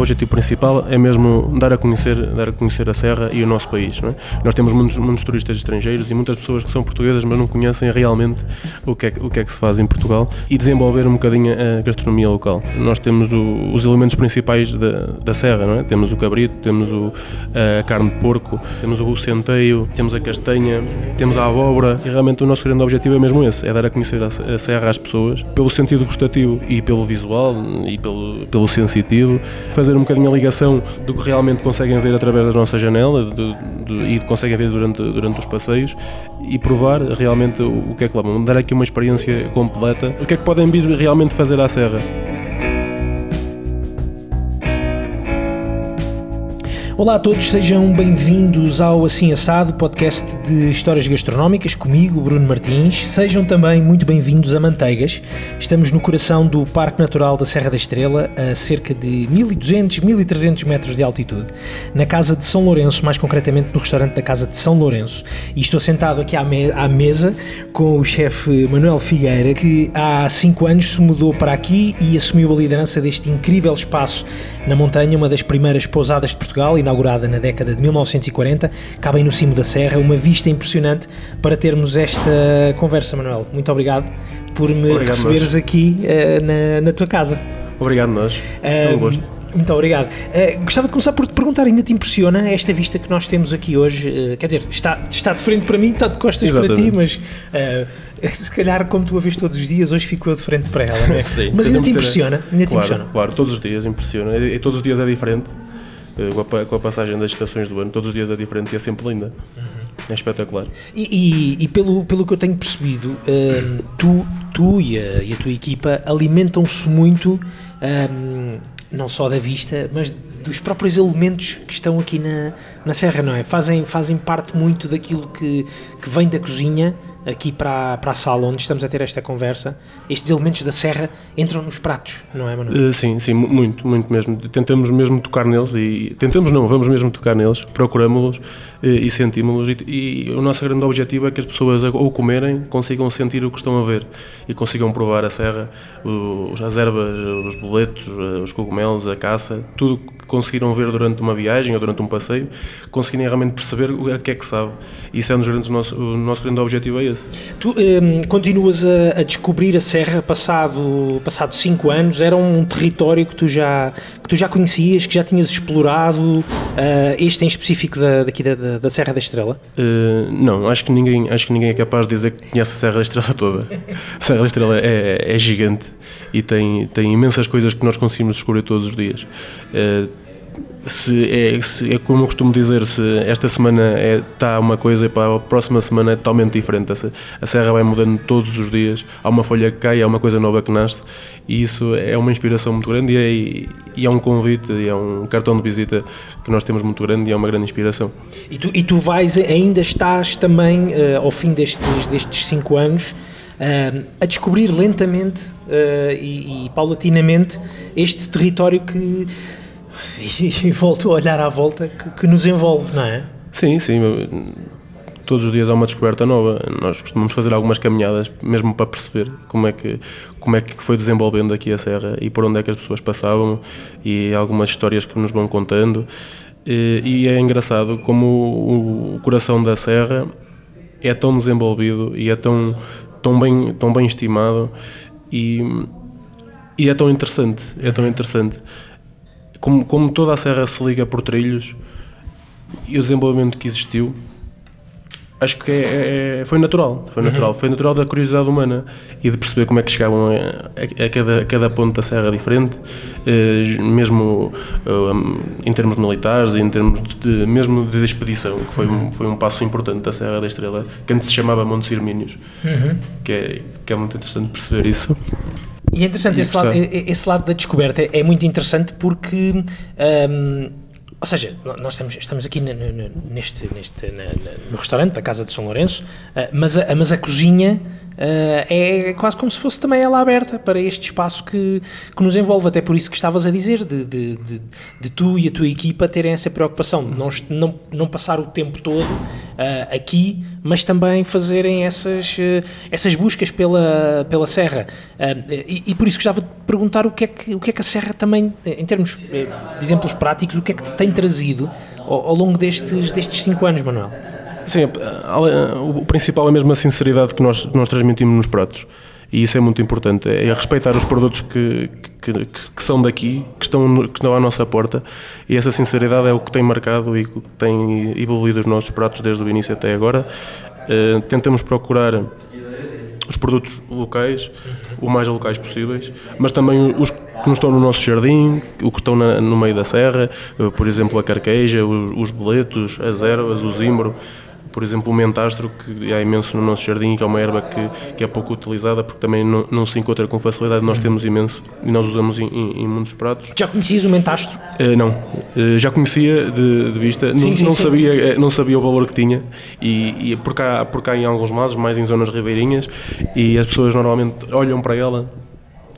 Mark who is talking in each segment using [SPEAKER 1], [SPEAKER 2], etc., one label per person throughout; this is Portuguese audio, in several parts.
[SPEAKER 1] objetivo principal é mesmo dar a conhecer, dar a conhecer a Serra e o nosso país. É? Nós temos muitos, muitos, turistas estrangeiros e muitas pessoas que são portuguesas, mas não conhecem realmente o que é, o que, é que se faz em Portugal e desenvolver um bocadinho a gastronomia local. Nós temos o, os elementos principais da, da Serra, é? Temos o cabrito, temos o, a carne de porco, temos o centeio, temos a castanha, temos a abóbora e realmente o nosso grande objetivo é mesmo esse, é dar a conhecer a Serra às pessoas pelo sentido gustativo e pelo visual e pelo, pelo sensitivo, fazer um bocadinho a ligação do que realmente conseguem ver através da nossa janela do, do, e conseguem ver durante, durante os passeios e provar realmente o, o que é que lá vão, dar aqui uma experiência completa, o que é que podem vir realmente fazer à Serra.
[SPEAKER 2] Olá a todos, sejam bem-vindos ao Assim Assado, podcast de histórias gastronómicas, comigo, Bruno Martins. Sejam também muito bem-vindos a Manteigas. Estamos no coração do Parque Natural da Serra da Estrela, a cerca de 1200, 1300 metros de altitude, na Casa de São Lourenço, mais concretamente no restaurante da Casa de São Lourenço. E estou sentado aqui à, me à mesa com o chefe Manuel Figueira, que há 5 anos se mudou para aqui e assumiu a liderança deste incrível espaço na montanha, uma das primeiras pousadas de Portugal e inaugurada na década de 1940, cabem no cimo da serra, uma vista impressionante para termos esta conversa, Manuel. Muito obrigado por me obrigado receberes nós. aqui uh, na, na, tua casa.
[SPEAKER 1] Obrigado nós, é um gosto.
[SPEAKER 2] Muito obrigado. Uh, gostava de começar por te perguntar, ainda te impressiona esta vista que nós temos aqui hoje? Uh, quer dizer, está, está de frente para mim, está de costas Exatamente. para ti, mas uh, se calhar como tu a vês todos os dias, hoje fico eu de frente para ela, não é? Sim, mas ainda te impressiona? Ainda
[SPEAKER 1] claro, te impressiona? Claro, todos os dias impressiona. E, e todos os dias é diferente. Eh, com a, com a, passagem das estações do ano, todos os dias é diferente e é sempre linda. Uhum. É espetacular.
[SPEAKER 2] E, e, e, pelo, pelo que eu tenho percebido, um, ehm, tu, tu e, a, e a tua equipa alimentam-se muito, um, ehm, não só da vista, mas dos próprios elementos que estão aqui na, na Serra, não é? Fazem, fazem parte muito daquilo que, que vem da cozinha aqui para, para a sala onde estamos a ter esta conversa, estes elementos da serra entram nos pratos, não é, Manuel?
[SPEAKER 1] Uh, sim, sim, muito, muito mesmo. Tentamos mesmo tocar neles e tentamos não, vamos mesmo tocar neles, procuramos-los uh, e sentimos-los e, e, o nosso grande objetivo é que as pessoas ao comerem consigam sentir o que estão a ver e consigam provar a serra, os, as ervas, os boletos, eh, os cogumelos, a caça, tudo conseguiram ver durante uma viagem ou durante um passeio, conseguirem realmente perceber o que é que sabe. E isso é um dos grandes, o nosso, o nosso grande objetivo é esse.
[SPEAKER 2] Tu um, continuas a, a, descobrir a Serra passado, passado cinco anos, era um território que tu já, que tu já conhecias, que já tinhas explorado, uh, este em específico da, daqui da, da Serra da Estrela?
[SPEAKER 1] Uh, não, acho que, ninguém, acho que ninguém é capaz de dizer que conhece a Serra da Estrela toda. A Serra da Estrela é, é gigante e tem, tem imensas coisas que nós conseguimos descobrir todos os dias. Uh, se é, se é como eu costumo dizer, se esta semana está é, uma coisa e para a próxima semana é totalmente diferente. A, serra vai mudando todos os dias, há uma folha que cai, há uma coisa nova que nasce e isso é uma inspiração muito grande e é, e é um convite, é um cartão de visita que nós temos muito grande e é uma grande inspiração.
[SPEAKER 2] E tu, e tu vais, ainda estás também, uh, ao fim destes, destes cinco anos, uh, a descobrir lentamente uh, e, e paulatinamente este território que e, volto a olhar à volta que, que, nos envolve, não é?
[SPEAKER 1] Sim, sim. Todos os dias há uma descoberta nova. Nós costumamos fazer algumas caminhadas, mesmo para perceber como é que como é que foi desenvolvendo aqui a serra e por onde é que as pessoas passavam e algumas histórias que nos vão contando. E, e é engraçado como o, o coração da serra é tão desenvolvido e é tão tão bem tão bem estimado e, e é tão interessante, é tão interessante. Como, como toda a serra se liga por trilhos e o desenvolvimento que existiu, acho que é, é, foi natural, foi natural, uhum. foi natural da curiosidade humana e de perceber como é que chegavam a, a, a cada, a cada ponto da serra diferente, eh, mesmo eh, em termos militares e em termos de, mesmo de expedição, que foi, uhum. um, foi um passo importante da Serra da Estrela, que antes se chamava Montes Irmínios, uhum. que, é, que é muito interessante perceber isso.
[SPEAKER 2] E é interessante, esse lado, esse lado, da descoberta é, muito interessante porque. Um, ou seja, nós estamos, estamos aqui no, no, neste, neste, no restaurante da Casa de São Lourenço, uh, mas, a, mas a cozinha é quase como se fosse também ela aberta para este espaço que, que nos envolve. Até por isso que estavas a dizer, de, de, de, de tu e a tua equipa terem essa preocupação, de não, não, não passar o tempo todo aqui, mas também fazerem essas, essas buscas pela, pela Serra. E, e, por isso gostava de perguntar o que, é que, o que é que a Serra também, em termos de exemplos práticos, o que é que tem trazido ao, ao longo destes, destes cinco anos, Manuel?
[SPEAKER 1] Sim, o principal é mesmo a sinceridade que nós, nós transmitimos nos pratos. E isso é muito importante, é respeitar os produtos que, que, que, são daqui, que estão, que estão à nossa porta. E essa sinceridade é o que tem marcado e que tem evoluído os nossos pratos desde o início até agora. Uh, tentamos procurar os produtos locais, o mais locais possíveis, mas também os que não estão no nosso jardim, o que estão na, no meio da serra, uh, por exemplo a carqueja, os, os boletos, as ervas, o zimbro, por exemplo, o mentastro, que há imenso no nosso jardim, que é uma erva que, que é pouco utilizada, porque também não, não se encontra com facilidade, nós temos imenso e nós usamos em, em, em muitos pratos.
[SPEAKER 2] Já conhecias o mentastro?
[SPEAKER 1] Uh, não, uh, já conhecia de, de vista, sim, não, sim, não sim. Sabia, eh, não sabia o valor que tinha, e, e por, cá, por cá em alguns lados, mais em zonas ribeirinhas, e as pessoas normalmente olham para ela,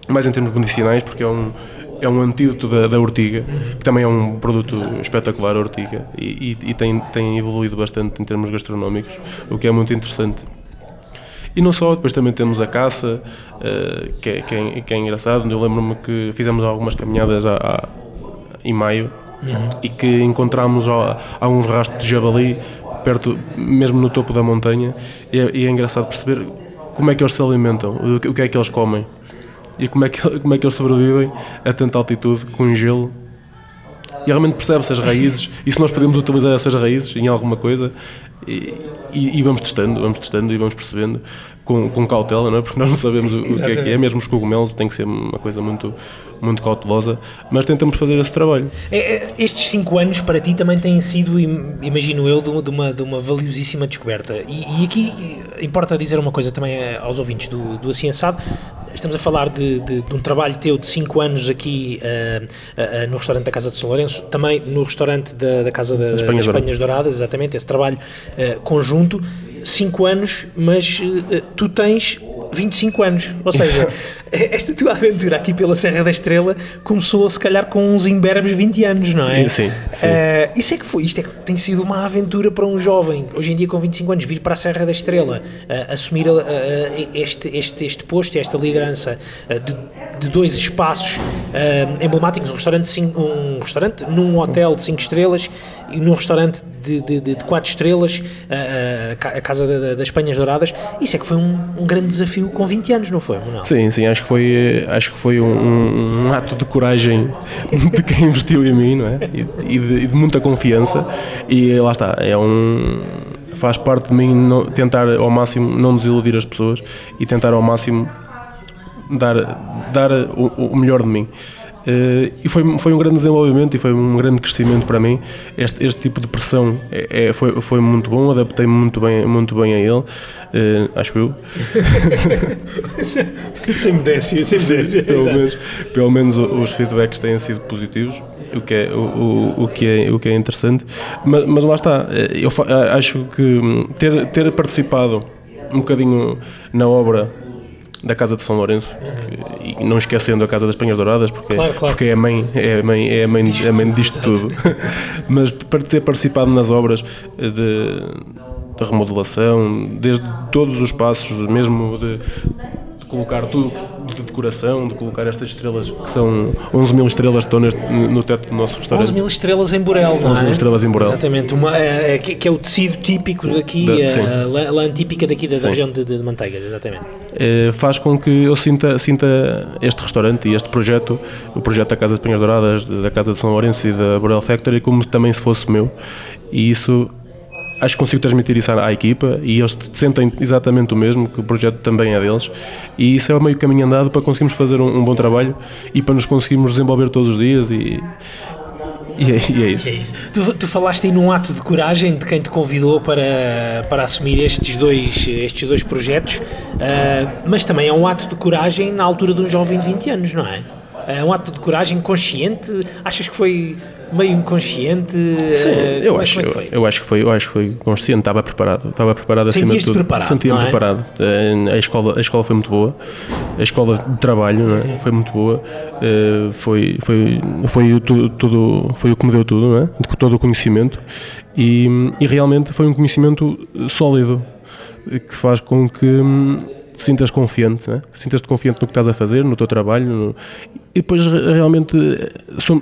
[SPEAKER 1] mais em termos medicinais, porque é um é um antídoto da, da ortiga, que também é um produto espetacular, a ortiga, e, e, e, tem, tem evoluído bastante em termos gastronómicos, o que é muito interessante. E não só, depois também temos a caça, uh, que, é, que, é, que, é, engraçado. Eu lembro-me que fizemos algumas caminhadas a, a, em maio uhum. e que encontramos alguns rastros de javali perto, mesmo no topo da montanha, e é, e é engraçado perceber como é que eles se alimentam, o que é que eles comem e como é que, como é que eles sobrevivem a tanta altitude com gelo. E realmente percebe-se as raízes e se nós podemos utilizar essas raízes em alguma coisa e, e, e, vamos testando, vamos testando e vamos percebendo com, com cautela, não é? porque nós não sabemos o, o que é que é, mesmo os cogumelos tem que ser uma coisa muito, muito cautelosa, mas tentamos fazer esse trabalho.
[SPEAKER 2] É, é, estes cinco anos para ti também têm sido, imagino eu, de uma, de uma valiosíssima descoberta. E, e aqui importa dizer uma coisa também eh, aos ouvintes do, do Assim Assado, estamos a falar de, de, de, um trabalho teu de 5 anos aqui uh, uh, no restaurante da Casa de São Lourenço, também no restaurante da, da Casa da, das Espanhas, Douradas, exatamente, esse trabalho conjunto. 5 anos, mas tu tens 25 anos. Ou seja, esta tua aventura aqui pela Serra da Estrela começou se calhar com uns imberbes 20 anos, não é?
[SPEAKER 1] Sim. sim.
[SPEAKER 2] Uh, isso é que foi, isto é que tem sido uma aventura para um jovem, hoje em dia com 25 anos, vir para a Serra da Estrela, uh, assumir uh, este, este, este posto, esta liderança de, de, dois espaços emblemáticos, um restaurante, um restaurante num hotel de 5 estrelas e num restaurante de, de, de 4 estrelas, a Casa das Espanhas Douradas. Isso é que foi um, um grande desafio desafio com 20 anos, não foi, Manuel?
[SPEAKER 1] Sim, sim, acho que foi, acho que foi um, um ato de coragem de quem investiu em mim, não é? E, e, de, e de, muita confiança. E lá está, é um. faz parte de mim não, tentar ao máximo não desiludir as pessoas e tentar ao máximo dar, dar o, o melhor de mim. Uh, e foi, foi um grande desenvolvimento e foi um grande crescimento para mim. Este, este tipo de pressão é, é foi, foi muito bom, adaptei-me muito bem, muito bem a ele, uh, acho eu.
[SPEAKER 2] sem modéstia, sem modéstia.
[SPEAKER 1] Pelo menos, pelo menos os feedbacks têm sido positivos, o que é, o, o, o que é, o que é interessante. Mas, mas lá está, eh, eu acho que ter, ter participado um bocadinho na obra da Casa de São Lourenço uhum. e não esquecendo a Casa das Penhas Douradas porque, claro, claro. porque é a mãe é a mãe, é a mãe, é a mãe disto tudo mas para ter participado nas obras de, de remodelação desde todos os passos mesmo de, de colocar tudo de decoração, de colocar estas estrelas que são 11 mil estrelas que estão neste, no teto do nosso restaurante.
[SPEAKER 2] 11 mil estrelas em Borel, não
[SPEAKER 1] 11 é? mil estrelas em Borel.
[SPEAKER 2] Exatamente, uma, é, que, é o tecido típico daqui, da, a, a lã típica daqui da, da região de, de, Manteigas, exatamente.
[SPEAKER 1] É, faz com que eu sinta, sinta este restaurante e este projeto, o projeto da Casa de Penhas Douradas, da Casa de São Lourenço e da Borel Factory, como também se fosse meu. E isso acho que consigo transmitir isso à, à, equipa e eles sentem exatamente o mesmo, que o projeto também é deles e isso é o meio caminho andado para conseguirmos fazer um, um bom trabalho e para nos conseguirmos desenvolver todos os dias e, e, é, e é, isso.
[SPEAKER 2] É isso. Tu, tu, falaste aí num ato de coragem de quem te convidou para, para assumir estes dois, estes dois projetos, uh, mas também é um ato de coragem na altura de um jovem de 20 anos, não é? É um ato de coragem consciente? Achas que foi meio inconsciente?
[SPEAKER 1] Sim, eh, eu é, acho, é eu, eu, acho que foi, eu acho que foi consciente, estava preparado, estava preparado acima de tudo.
[SPEAKER 2] preparado,
[SPEAKER 1] Sentia-me
[SPEAKER 2] é?
[SPEAKER 1] preparado. Eh, a escola, a escola foi muito boa. a escola de trabalho é? foi muito boa, uh, foi, foi, foi, tudo, tudo, foi o que me deu tudo, é? todo o conhecimento e, e realmente foi um conhecimento sólido que faz com que hum, te sintas confiante, né? sintas-te confiante no que estás a fazer, no teu trabalho, no... e depois realmente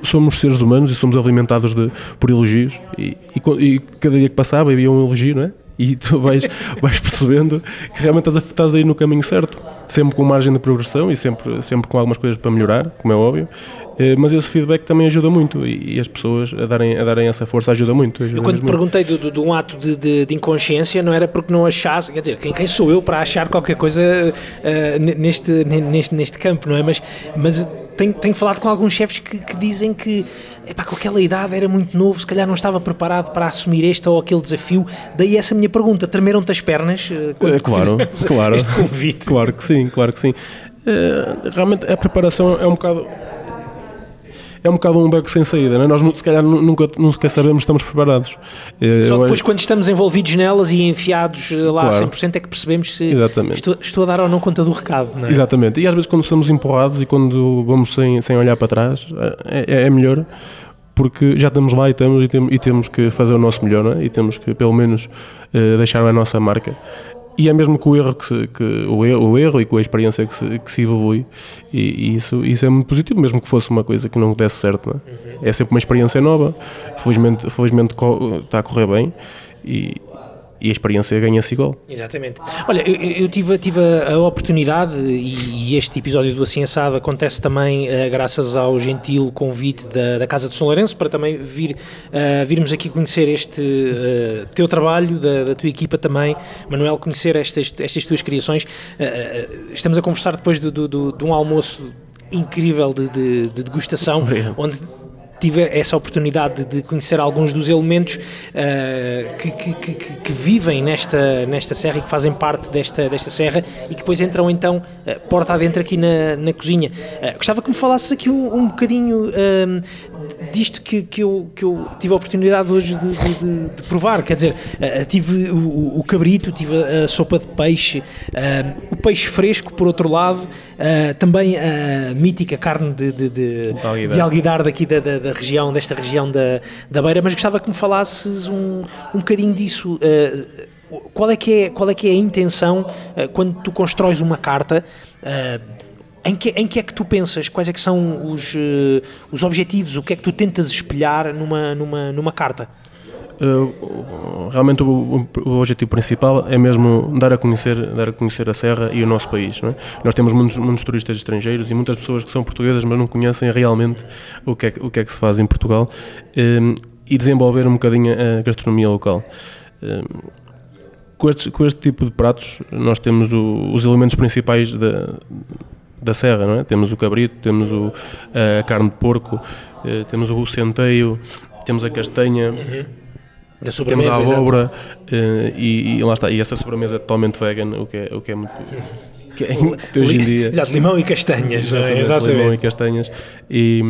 [SPEAKER 1] somos, seres humanos e somos alimentados de, por elogios, e, e, e, cada dia que passava havia um elogio, não é? E tu vais, vais percebendo que realmente estás a, estás a ir no caminho certo, sempre com margem de progressão e sempre, sempre com algumas coisas para melhorar, como é óbvio, eh, mas esse feedback também ajuda muito e, e, as pessoas a darem, a darem essa força ajuda muito. Ajuda
[SPEAKER 2] eu quando perguntei de, de, de, um ato de, de, de, inconsciência não era porque não achasse, quer dizer, quem, quem sou eu para achar qualquer coisa uh, neste, neste, neste campo, não é? Mas, mas tenho, tenho falado com alguns chefes que, que dizem que epá, com aquela idade era muito novo, se calhar não estava preparado para assumir este ou aquele desafio. Daí essa minha pergunta: tremeram-te as pernas?
[SPEAKER 1] É, claro, claro.
[SPEAKER 2] Este convite?
[SPEAKER 1] Claro que sim, claro que sim. Uh, realmente a preparação é um bocado é um bocado um beco sem saída, né? nós se calhar nunca, nunca sabemos estamos preparados.
[SPEAKER 2] Eh, Só depois, quando estamos envolvidos nelas e enfiados eh, lá claro. 100%, é que percebemos se estou, estou, a dar ou não conta do recado. Não é?
[SPEAKER 1] Exatamente, e às vezes quando somos empurrados e quando vamos sem, sem olhar para trás, é, é, é melhor porque já estamos lá e, estamos, e, temos, e temos que fazer o nosso melhor é? e temos que pelo menos deixar a nossa marca e é mesmo com o erro que, se, que o, erro, o, erro, e com a experiência que se, que se evolui e, e, isso, isso é muito positivo mesmo que fosse uma coisa que não desse certo é? Uhum. é? sempre uma experiência nova felizmente, felizmente está a correr bem e, e a experiência ganha-se igual.
[SPEAKER 2] Exatamente. Olha, eu, eu tive, tive a, oportunidade, e, e, este episódio do Assim Assado acontece também uh, graças ao gentil convite da, da Casa de São Lourenço para também vir, uh, virmos aqui conhecer este uh, teu trabalho, da, da, tua equipa também, Manuel, conhecer estas, estas tuas criações. estamos a conversar depois do, de um almoço incrível de, de, de degustação, onde tive essa oportunidade de conhecer alguns dos elementos uh, que, que, que, que, vivem nesta, nesta serra e que fazem parte desta, desta serra e que depois entram então uh, porta adentro aqui na, na cozinha. Uh, gostava que me falasses aqui um, um bocadinho disto que, que, eu, que eu tive a oportunidade hoje de, de, de provar, quer dizer, tive o, o, cabrito, tive a, sopa de peixe, o peixe fresco por outro lado, também a mítica carne de, de, de, de alguidar daqui da, da da região, desta região da, da Beira, mas gostava que me falasses um, um bocadinho disso. Uh, qual, é que é, qual é que é a intenção uh, quando tu constróis uma carta? Uh, em que, em que é que tu pensas? Quais é que são os, os objetivos? O que é que tu tentas espelhar numa, numa, numa carta?
[SPEAKER 1] Uh, realmente o, o, objetivo principal é mesmo dar a conhecer dar a conhecer a serra e o nosso país é? nós temos muitos, muitos, turistas estrangeiros e muitas pessoas que são portuguesas mas não conhecem realmente o que é, o que, é que se faz em Portugal um, e desenvolver um bocadinho a gastronomia local um, com, este, com este tipo de pratos nós temos o, os elementos principais da da serra, não é? Temos o cabrito, temos o, a carne de porco, eh, temos o centeio, temos a castanha, uhum
[SPEAKER 2] da sobremesa,
[SPEAKER 1] Temos a abóbora uh, e, e, lá está. E essa sobremesa é totalmente vegan, o que é, o que é muito. Que é, hoje em dia.
[SPEAKER 2] Exato, limão e castanhas, não é?
[SPEAKER 1] Exatamente. Limão e castanhas. E,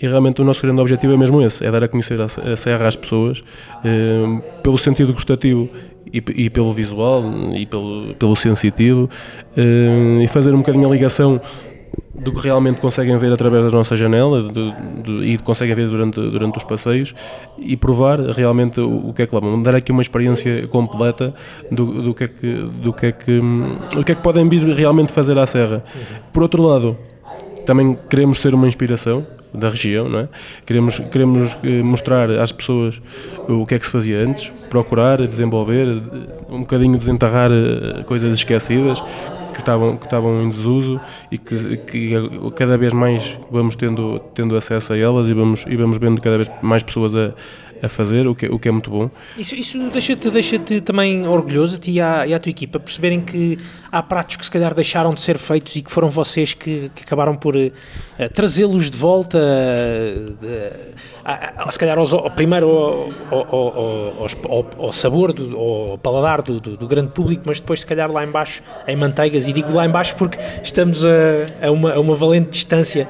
[SPEAKER 1] e realmente o nosso grande objetivo é mesmo esse: é dar a conhecer a, a serra às pessoas uh, pelo sentido gustativo e, e, pelo visual e pelo, pelo sensitivo uh, e fazer um bocadinho a ligação do que realmente conseguem ver através da nossa janela do, do, e conseguem ver durante, durante os passeios e provar realmente o, o que é que vão dar aqui uma experiência completa do, do, que é que, do, que é que, o que é que podem vir realmente fazer à Serra. Por outro lado, também queremos ser uma inspiração da região, não é? Queremos, queremos eh, mostrar às pessoas o que é que se fazia antes, procurar, desenvolver, um bocadinho desenterrar eh, coisas esquecidas, que estavam, que estavam em desuso e que, que cada vez mais vamos tendo, tendo acesso a elas e vamos, e vamos vendo cada vez mais pessoas a, a fazer, o que, o que é muito bom.
[SPEAKER 2] Isso, isso deixa-te deixa também orgulhoso a ti e à, e à tua equipa, perceberem que há pratos que se calhar deixaram de ser feitos e que foram vocês que, que acabaram por uh, trazê-los de volta, uh, se calhar aos, ao, primeiro ao, ao, ao, sabor, do, ao paladar do, do, do, grande público, mas depois se calhar lá embaixo em manteigas, e digo lá embaixo porque estamos a, a, uma, a uma valente distância,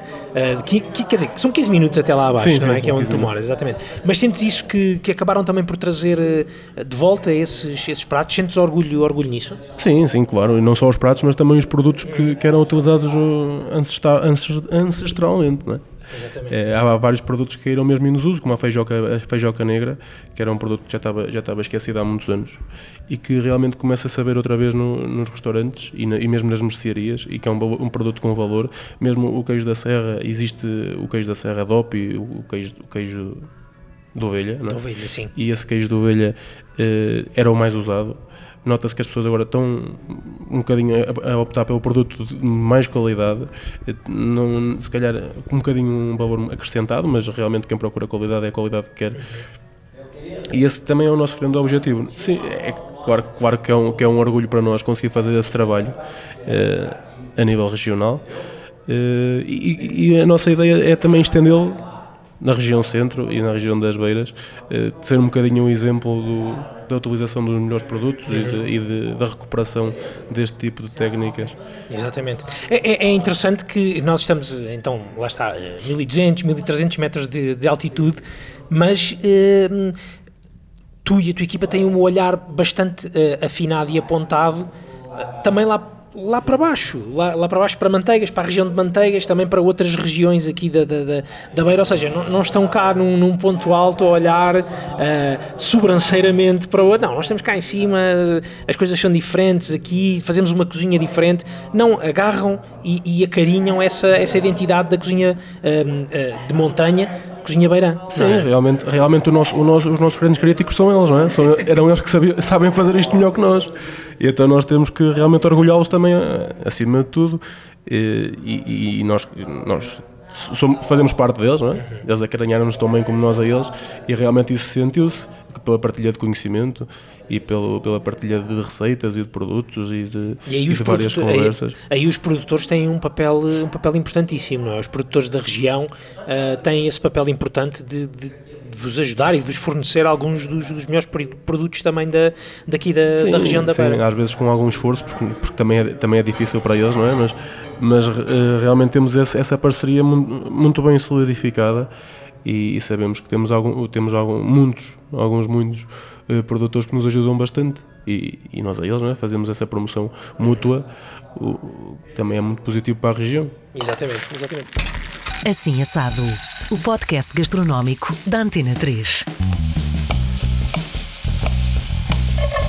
[SPEAKER 2] que, que, quer dizer, são 15 minutos até lá abaixo, sim, não é? Sim, que é onde tu moras, exatamente. Mas sentes isso que, que acabaram também por trazer de volta esses, esses pratos? Sentes orgulho, orgulho nisso?
[SPEAKER 1] Sim, sim, claro. Não só os pratos, mas também os produtos que, que eram utilizados ancestral, ancestralmente, não é? É, há vários produtos que caíram mesmo em desuso, como a feijoca, a feijoca negra, que era um produto que já estava, já estava esquecido há muitos anos e que realmente começa a saber outra vez no, nos restaurantes e, na, e, mesmo nas mercearias e que é um, um, produto com valor. Mesmo o queijo da serra, existe o queijo da serra DOP e o queijo, o queijo de ovelha,
[SPEAKER 2] de ovelha sim.
[SPEAKER 1] e esse queijo de ovelha uh, era o mais usado nota-se que as pessoas agora estão um bocadinho a, a, optar pelo produto de mais qualidade, não, se calhar um bocadinho um valor acrescentado, mas realmente quem procura qualidade é a qualidade que quer. E esse também é o nosso grande objetivo. Sim, é claro, claro que, é um, que é um orgulho para nós conseguir fazer esse trabalho uh, a nível regional. Uh, e, e, a nossa ideia é também estendê-lo na região centro e na região das Beiras, uh, ser um bocadinho um exemplo do, da utilização dos melhores produtos uhum. e, de, e de, da recuperação deste tipo de técnicas.
[SPEAKER 2] Exatamente. É, é, é, interessante que nós estamos, então, lá está, 1200, 1300 metros de, de altitude, mas uh, tu e a tua equipa têm um olhar bastante uh, afinado e apontado também lá lá para baixo, lá, lá para baixo para Manteigas, para a região de Manteigas, também para outras regiões aqui da, da, da, da Beira, ou seja, não, não estão cá num, num, ponto alto a olhar uh, sobranceiramente para o não, nós estamos cá em cima, as coisas são diferentes aqui, fazemos uma cozinha diferente, não, agarram e, e acarinham essa, essa identidade da cozinha uh, uh, de montanha, cozinha beirã.
[SPEAKER 1] Sim, é? realmente, realmente o nosso, o nosso, os nossos grandes críticos são eles, não é? São, eram eles que sabiam, sabem fazer isto melhor que nós. E então nós temos que realmente orgulhá-los também, eh, acima de tudo. E, e, e nós, nós somos, fazemos parte deles, não é? Eles acarinharam-nos tão bem como nós a eles e realmente isso sentiu-se pela partilha de conhecimento e pelo, pela partilha de receitas e de produtos e de, e aí e de várias conversas.
[SPEAKER 2] Aí, aí, os produtores têm um papel, um papel importantíssimo, não é? Os produtores da região uh, têm esse papel importante de, de vos ajudar e vos fornecer alguns dos, dos melhores produtos também da, daqui da, sim, da região da Beira.
[SPEAKER 1] Sim, às vezes com algum esforço, porque, porque, também, é, também é difícil para eles, não é? Mas, mas uh, realmente temos essa parceria muito, bem solidificada e, e, sabemos que temos, algum, temos algum, muitos, alguns muitos uh, produtores que nos ajudam bastante e, e nós a eles é? fazemos essa promoção mútua, o, também é muito positivo para a região.
[SPEAKER 2] Exatamente, exatamente.
[SPEAKER 3] Assim Assado, o podcast gastronómico da Antena 3.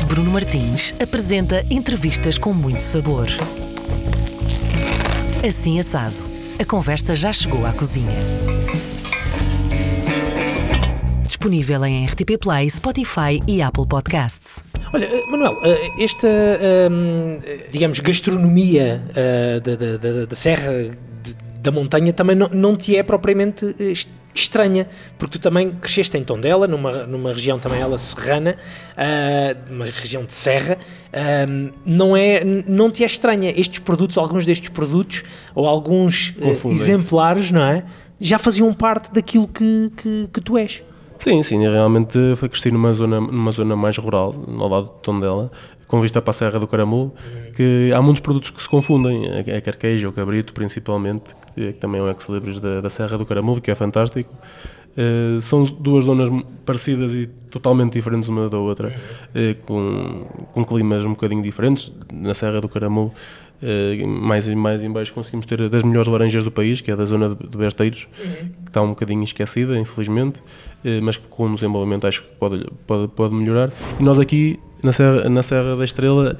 [SPEAKER 3] Bruno Martins apresenta entrevistas com muito sabor. Assim Assado, a conversa já chegou à cozinha. Disponível em RTP Play, Spotify e Apple Podcasts.
[SPEAKER 2] Olha, eh, Manuel, eh, esta, ehm, digamos, gastronomia eh, da, da, da, da Serra da montanha também não, não te é propriamente eh, estranha, porque tu também cresceste em Tondela, numa, numa região também ela serrana, uh, uma região de serra, uh, não, é, não te é estranha. Estes produtos, alguns destes produtos, ou alguns uh, exemplares, não é? Já faziam parte daquilo que, que, que tu és.
[SPEAKER 1] Sim, sim, realmente foi crescer numa zona, numa zona mais rural, ao lado de Tondela, com vista para a Serra do Caramulo, que há muitos produtos que se confundem, a é carqueja, o cabrito principalmente, que também é um ex-libris da, da Serra do Caramulo, que é fantástico. Uh, são duas zonas parecidas e totalmente diferentes uma da outra, uh, com, com climas um bocadinho diferentes. Na Serra do Caramulo, uh, mais, mais em baixo, conseguimos ter das melhores laranjas do país, que é da zona de, de Besteiros, uhum. que está um bocadinho esquecida, infelizmente, mas que com o desenvolvimento acho que pode, pode, pode melhorar. E nós aqui na Serra, na Serra da Estrela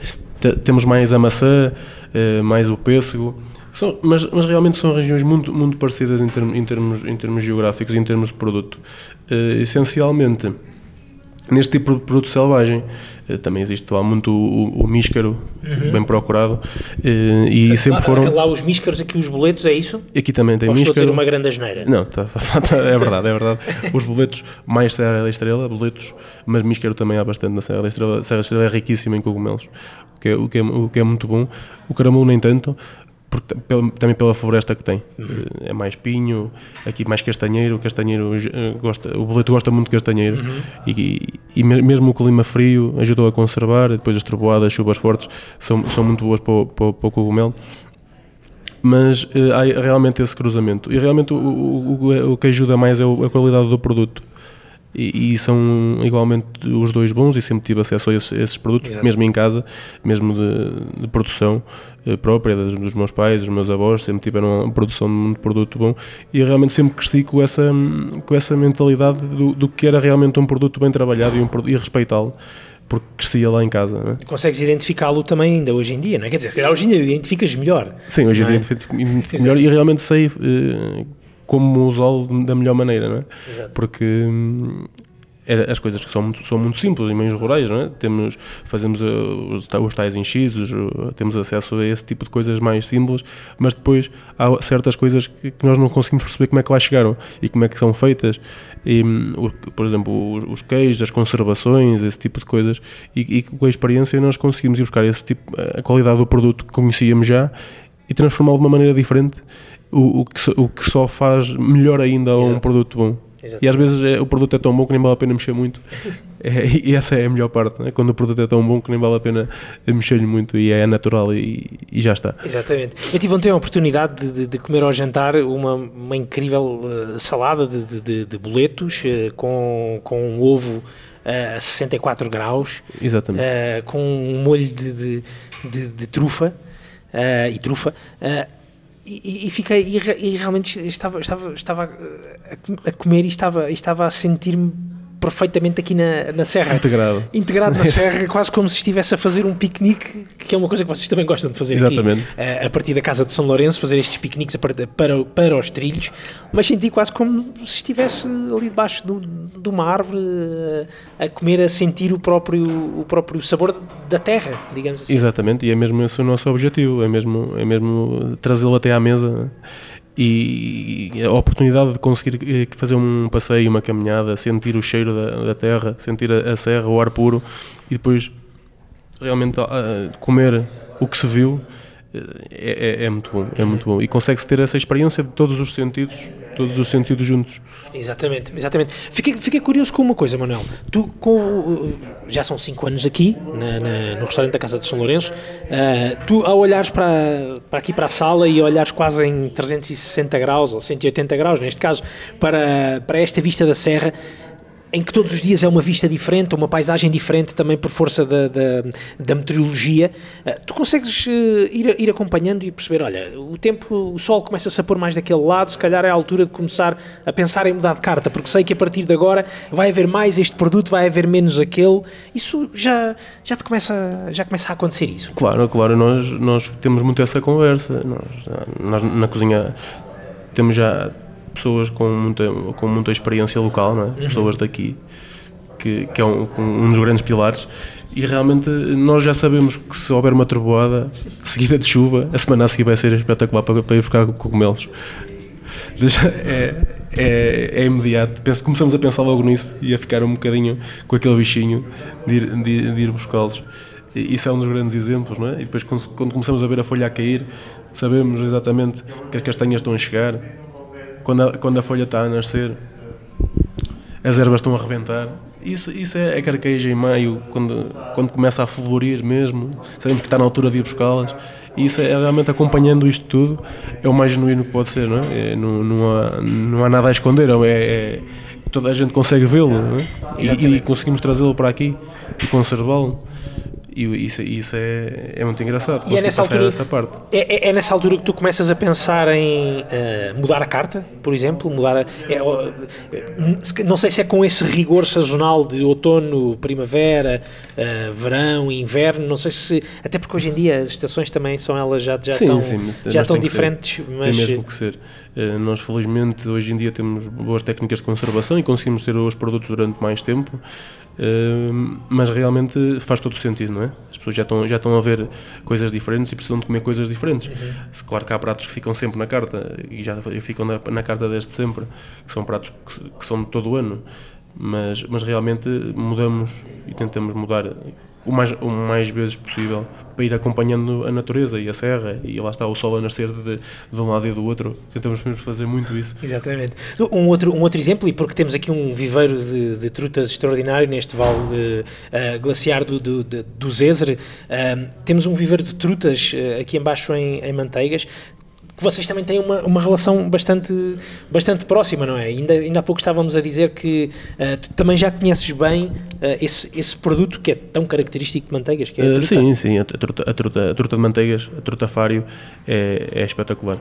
[SPEAKER 1] temos mais a maçã, uh, mais o pêssego, são, mas, mas realmente são regiões muito, muito parecidas em, term, em, termos, em termos geográficos e em termos de produto. Uh, essencialmente, neste tipo de produto selvagem, uh, também existe lá muito o, o, o míscaro, uhum. bem procurado, uh, e sempre
[SPEAKER 2] lá,
[SPEAKER 1] foram...
[SPEAKER 2] Lá os míscaros, aqui os boletos, é isso?
[SPEAKER 1] Aqui também tem
[SPEAKER 2] Ou
[SPEAKER 1] míscaro.
[SPEAKER 2] estou a dizer uma grande asneira?
[SPEAKER 1] Não, tá, tá, é verdade, é verdade. Os boletos, mais Serra da Estrela, boletos, mas míscaro também há bastante na Serra da Estrela. A Serra da Estrela é riquíssima em cogumelos, o que é, o que é, o que é muito bom. O caramulo nem tanto, porque, também pela floresta que tem. Uhum. É mais pinho, aqui mais castanheiro, castanheiro eh, gosta, o boleto gosta muito de castanheiro uhum. e, e, mesmo o clima frio ajudou a conservar, depois as trovoadas, as chuvas fortes são, são muito boas para o, para, para o cogumelo. Mas uh, há realmente esse cruzamento. E realmente o, o, o, que ajuda mais é a qualidade do produto. E, e, são igualmente os dois bons e sempre tive acesso a esses, a esses produtos, Exato. mesmo em casa, mesmo de, de produção eh, própria dos, dos, meus pais, dos meus avós, sempre tiveram uma produção de produto bom e realmente sempre cresci com essa, com essa mentalidade do, do que era realmente um produto bem trabalhado e, um, e respeitá-lo porque crescia lá em casa. Né?
[SPEAKER 2] Consegues identificá-lo também ainda hoje em dia, não é? Quer dizer, se calhar hoje em dia identificas melhor.
[SPEAKER 1] Sim, hoje em dia é? identifico melhor e realmente sei uh, como usá-lo da melhor maneira, não é? Exato. Porque hum, as coisas que são muito, são muito simples em meios rurais, não é? Temos, fazemos uh, os, os tais enchidos, temos acesso a esse tipo de coisas mais simples, mas depois há certas coisas que, nós não conseguimos perceber como é que lá chegaram e como é que são feitas. E, um, por exemplo, os, os queijos, as conservações, esse tipo de coisas, e, e com a experiência nós conseguimos ir buscar esse tipo, a qualidade do produto que conhecíamos já e transformá-lo de uma maneira diferente o, o, que, o que só faz melhor ainda a um produto bom. Exatamente. E às vezes é, o produto é tão bom que nem vale a pena mexer muito. É, e essa é a melhor parte, né? quando o produto é tão bom que nem vale a pena mexer-lhe muito e é natural e, e, já está.
[SPEAKER 2] Exatamente. Eu tive ontem a oportunidade de, de, comer ao jantar uma, uma incrível uh, salada de, de, de boletos uh, com, com um ovo uh, a 64 graus.
[SPEAKER 1] Exatamente.
[SPEAKER 2] com um molho de, de trufa e trufa e, e, fiquei e, e, realmente estava estava estava a, a comer e estava estava a sentir-me perfeitamente aqui na, na serra.
[SPEAKER 1] Integrado.
[SPEAKER 2] Integrado na serra, quase como se estivesse a fazer um piquenique, que é uma coisa que vocês também gostam de fazer
[SPEAKER 1] Exatamente.
[SPEAKER 2] aqui. A, a partir da casa de São Lourenço, fazer estes piqueniques para, para, para os trilhos, mas senti quase como se estivesse ali debaixo de, de uma árvore a, a, comer, a sentir o próprio, o próprio sabor da terra, digamos assim.
[SPEAKER 1] Exatamente, e é mesmo esse o nosso objetivo, é mesmo, é mesmo trazê-lo até à mesa e a oportunidade de conseguir eh, fazer um passeio, uma caminhada, sentir o cheiro da, da terra, sentir a, a, serra, o ar puro e depois realmente uh, comer o que se viu é, é, é, muito bom, é muito bom. E consegue-se ter essa experiência de todos os sentidos, todos os sentidos juntos.
[SPEAKER 2] Exatamente, exatamente. Fiquei, fiquei curioso com uma coisa, Manuel. Tu, com, já são 5 anos aqui, na, na, no restaurante da Casa de São Lourenço, uh, tu ao olhares para, para aqui para a sala e olhares quase em 360 graus, ou 180 graus, neste caso, para, para esta vista da serra, em que todos os dias é uma vista diferente, uma paisagem diferente também por força da, da, da meteorologia, uh, tu consegues uh, ir, ir acompanhando e perceber, olha, o tempo, o sol começa-se a pôr mais daquele lado, se calhar é a altura de começar a pensar em mudar de carta, porque sei que a partir de agora vai haver mais este produto, vai haver menos aquele, isso já, já te começa, já começa a acontecer isso.
[SPEAKER 1] Claro, claro, nós, nós temos muito essa conversa, nós, nós na cozinha temos já pessoas com muita, com muita experiência local, não é? Uhum. pessoas daqui, que, que é um, um, dos grandes pilares. E realmente nós já sabemos que se houver uma trovoada seguida de chuva, a semana a seguir vai ser espetacular para, para ir buscar cogumelos. É, é, é, imediato. Penso, começamos a pensar logo nisso e a ficar um bocadinho com aquele bichinho de ir, de, de ir buscá-los. Isso é um dos grandes exemplos, não é? E depois, quando, quando começamos a ver a folha a cair, sabemos exatamente que as castanhas estão a chegar, quando a, quando a folha está a nascer, as ervas estão a arrebentar. Isso, isso é, é carqueja em maio, quando, quando começa a florir mesmo, sabemos que está na altura de ir buscá-las. E isso é realmente acompanhando isto tudo, é o mais genuíno que pode ser, não é? é não, não, há, não há nada a esconder, é, é toda a gente consegue vê-lo é? e, e, conseguimos trazê-lo para aqui e conservá-lo. E isso, isso é, é muito engraçado.
[SPEAKER 2] E é nessa, altura, essa parte. É, é, é, nessa altura que tu começas a pensar em uh, mudar a carta, por exemplo, mudar a, é, não sei se é com esse rigor sazonal de outono, primavera, uh, verão, inverno, não sei se até porque hoje em dia as estações também são elas já já sim, estão sim, já estão diferentes,
[SPEAKER 1] mas tem mesmo que ser. Uh, nós felizmente hoje em dia temos boas técnicas de conservação e conseguimos ter os produtos durante mais tempo mas realmente faz todo o sentido, não é? As pessoas já estão, já estão a ver coisas diferentes e precisam de comer coisas diferentes. Uhum. Claro que há pratos que ficam sempre na carta e já ficam na, na carta desde sempre, que são pratos que, que são de todo o ano, mas, mas realmente mudamos e tentamos mudar o mais, o mais vezes possível para ir acompanhando a natureza e a serra e lá está o sol a nascer de, de um lado e do outro. Tentamos mesmo fazer muito isso.
[SPEAKER 2] Exatamente. Um outro, um outro exemplo, e porque temos aqui um viveiro de, de trutas extraordinário neste vale uh, glaciar do, do, do Zezer, uh, temos um viveiro de trutas uh, aqui embaixo em, em Manteigas que vocês também têm uma, uma relação bastante, bastante próxima, não é? Ainda, ainda há pouco estávamos a dizer que uh, tu também já conheces bem uh, esse, esse produto que é tão característico de manteigas, que é a
[SPEAKER 1] Uh,
[SPEAKER 2] truta.
[SPEAKER 1] sim, sim, a truta, a, truta, a truta de manteigas, a truta fário, é, é espetacular.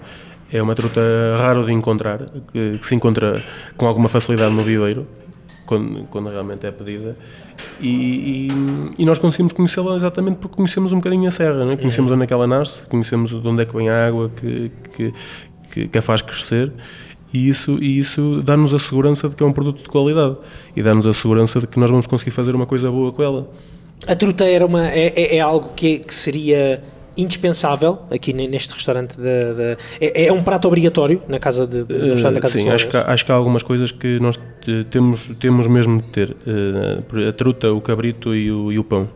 [SPEAKER 1] É uma truta raro de encontrar, que, que se encontra com alguma facilidade no viveiro, quando, quando realmente é pedida. E, e, e nós conseguimos conhecê-la exatamente porque conhecemos um bocadinho a serra, é? conhecemos onde é que ela nasce, conhecemos de onde é que vem a água que, que, que, que a faz crescer. E isso, e isso dá-nos a segurança de que é um produto de qualidade e dá-nos a segurança de que nós vamos conseguir fazer uma coisa boa com ela.
[SPEAKER 2] A truta era uma, é, é, é algo que, que seria indispensável aqui ne- neste restaurante. Da, da- é, é um prato obrigatório na casa de, de, no restaurante da casa
[SPEAKER 1] Sim,
[SPEAKER 2] de
[SPEAKER 1] acho que, há- acho que há algumas coisas que nós eh, temos, temos mesmo de ter. Eh, A truta, o cabrito e o, e o pão.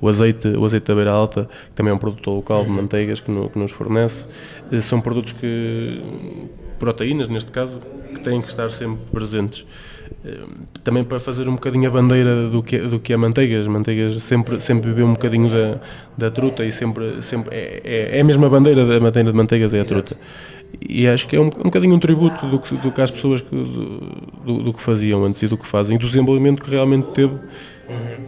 [SPEAKER 1] O azeite, o azeite da beira alta, que também é um produto local de manteigas que, no- que nos fornece. Eh, São produtos que, proteínas neste caso, que têm que estar sempre presentes. Eh, Também para fazer um bocadinho a bandeira do que, do que é manteigas. Manteigas sempre, sempre bebeu um bocadinho da, da truta e sempre, sempre é, é, é a mesma bandeira da bandeira de manteigas, é a truta. E acho que é um, um bocadinho um tributo do que, do que às pessoas que, do, do- que faziam antes e do que fazem, do desenvolvimento que realmente teve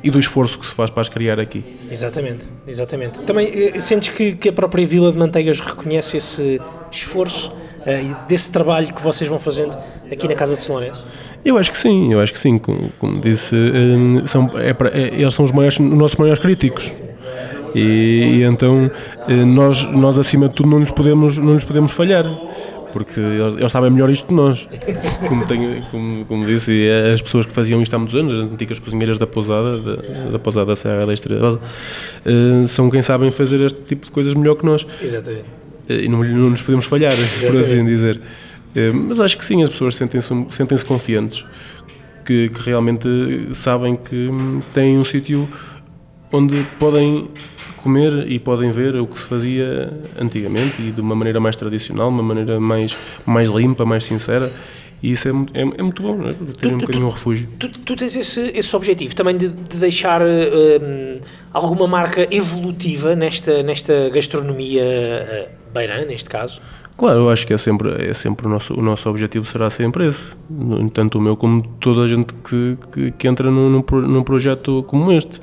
[SPEAKER 1] e do esforço que se faz para as criar aqui.
[SPEAKER 2] Exatamente, exatamente. Também eh, sentes que, que a própria Vila de Manteigas reconhece esse esforço e desse trabalho que vocês vão fazendo aqui na Casa de São Lourenço?
[SPEAKER 1] Eu acho que sim, eu acho que sim. Como, como disse, hum, são, é para- é- eles são os, maiores, os nossos maiores críticos. E, e então eh, nós, nós acima de tudo não lhes podemos, não lhes podemos falhar. Porque eles, eles sabem melhor isto que nós. Como, tenho, como, como disse, é as pessoas que faziam isto há muitos anos, as antigas cozinheiras da pousada, da, da pousada da Serra da Estrela, eh, são quem sabem fazer este tipo de coisas melhor que nós.
[SPEAKER 2] Exatamente.
[SPEAKER 1] Eh, e não, não nos podemos falhar, por assim dizer. Eh, Mas acho que sim, as pessoas sentem-se um, sentem-se confiantes, que, que realmente sabem que hum, têm um sítio onde podem comer e podem ver o que se fazia antigamente e de uma maneira mais tradicional, uma maneira mais, mais limpa, mais sincera. E isso é, é, é muito bom, não é? ter um bocadinho um refúgio.
[SPEAKER 2] Tu, tu tens esse, esse objetivo também de, de deixar hum, alguma marca evolutiva nesta, nesta gastronomia eh, beirã, neste caso?
[SPEAKER 1] Claro, eu acho que é sempre, é sempre o, nosso, o nosso objetivo será sempre esse. Tanto o meu como toda a gente que, que, que entra num, num, pro- num projeto como este.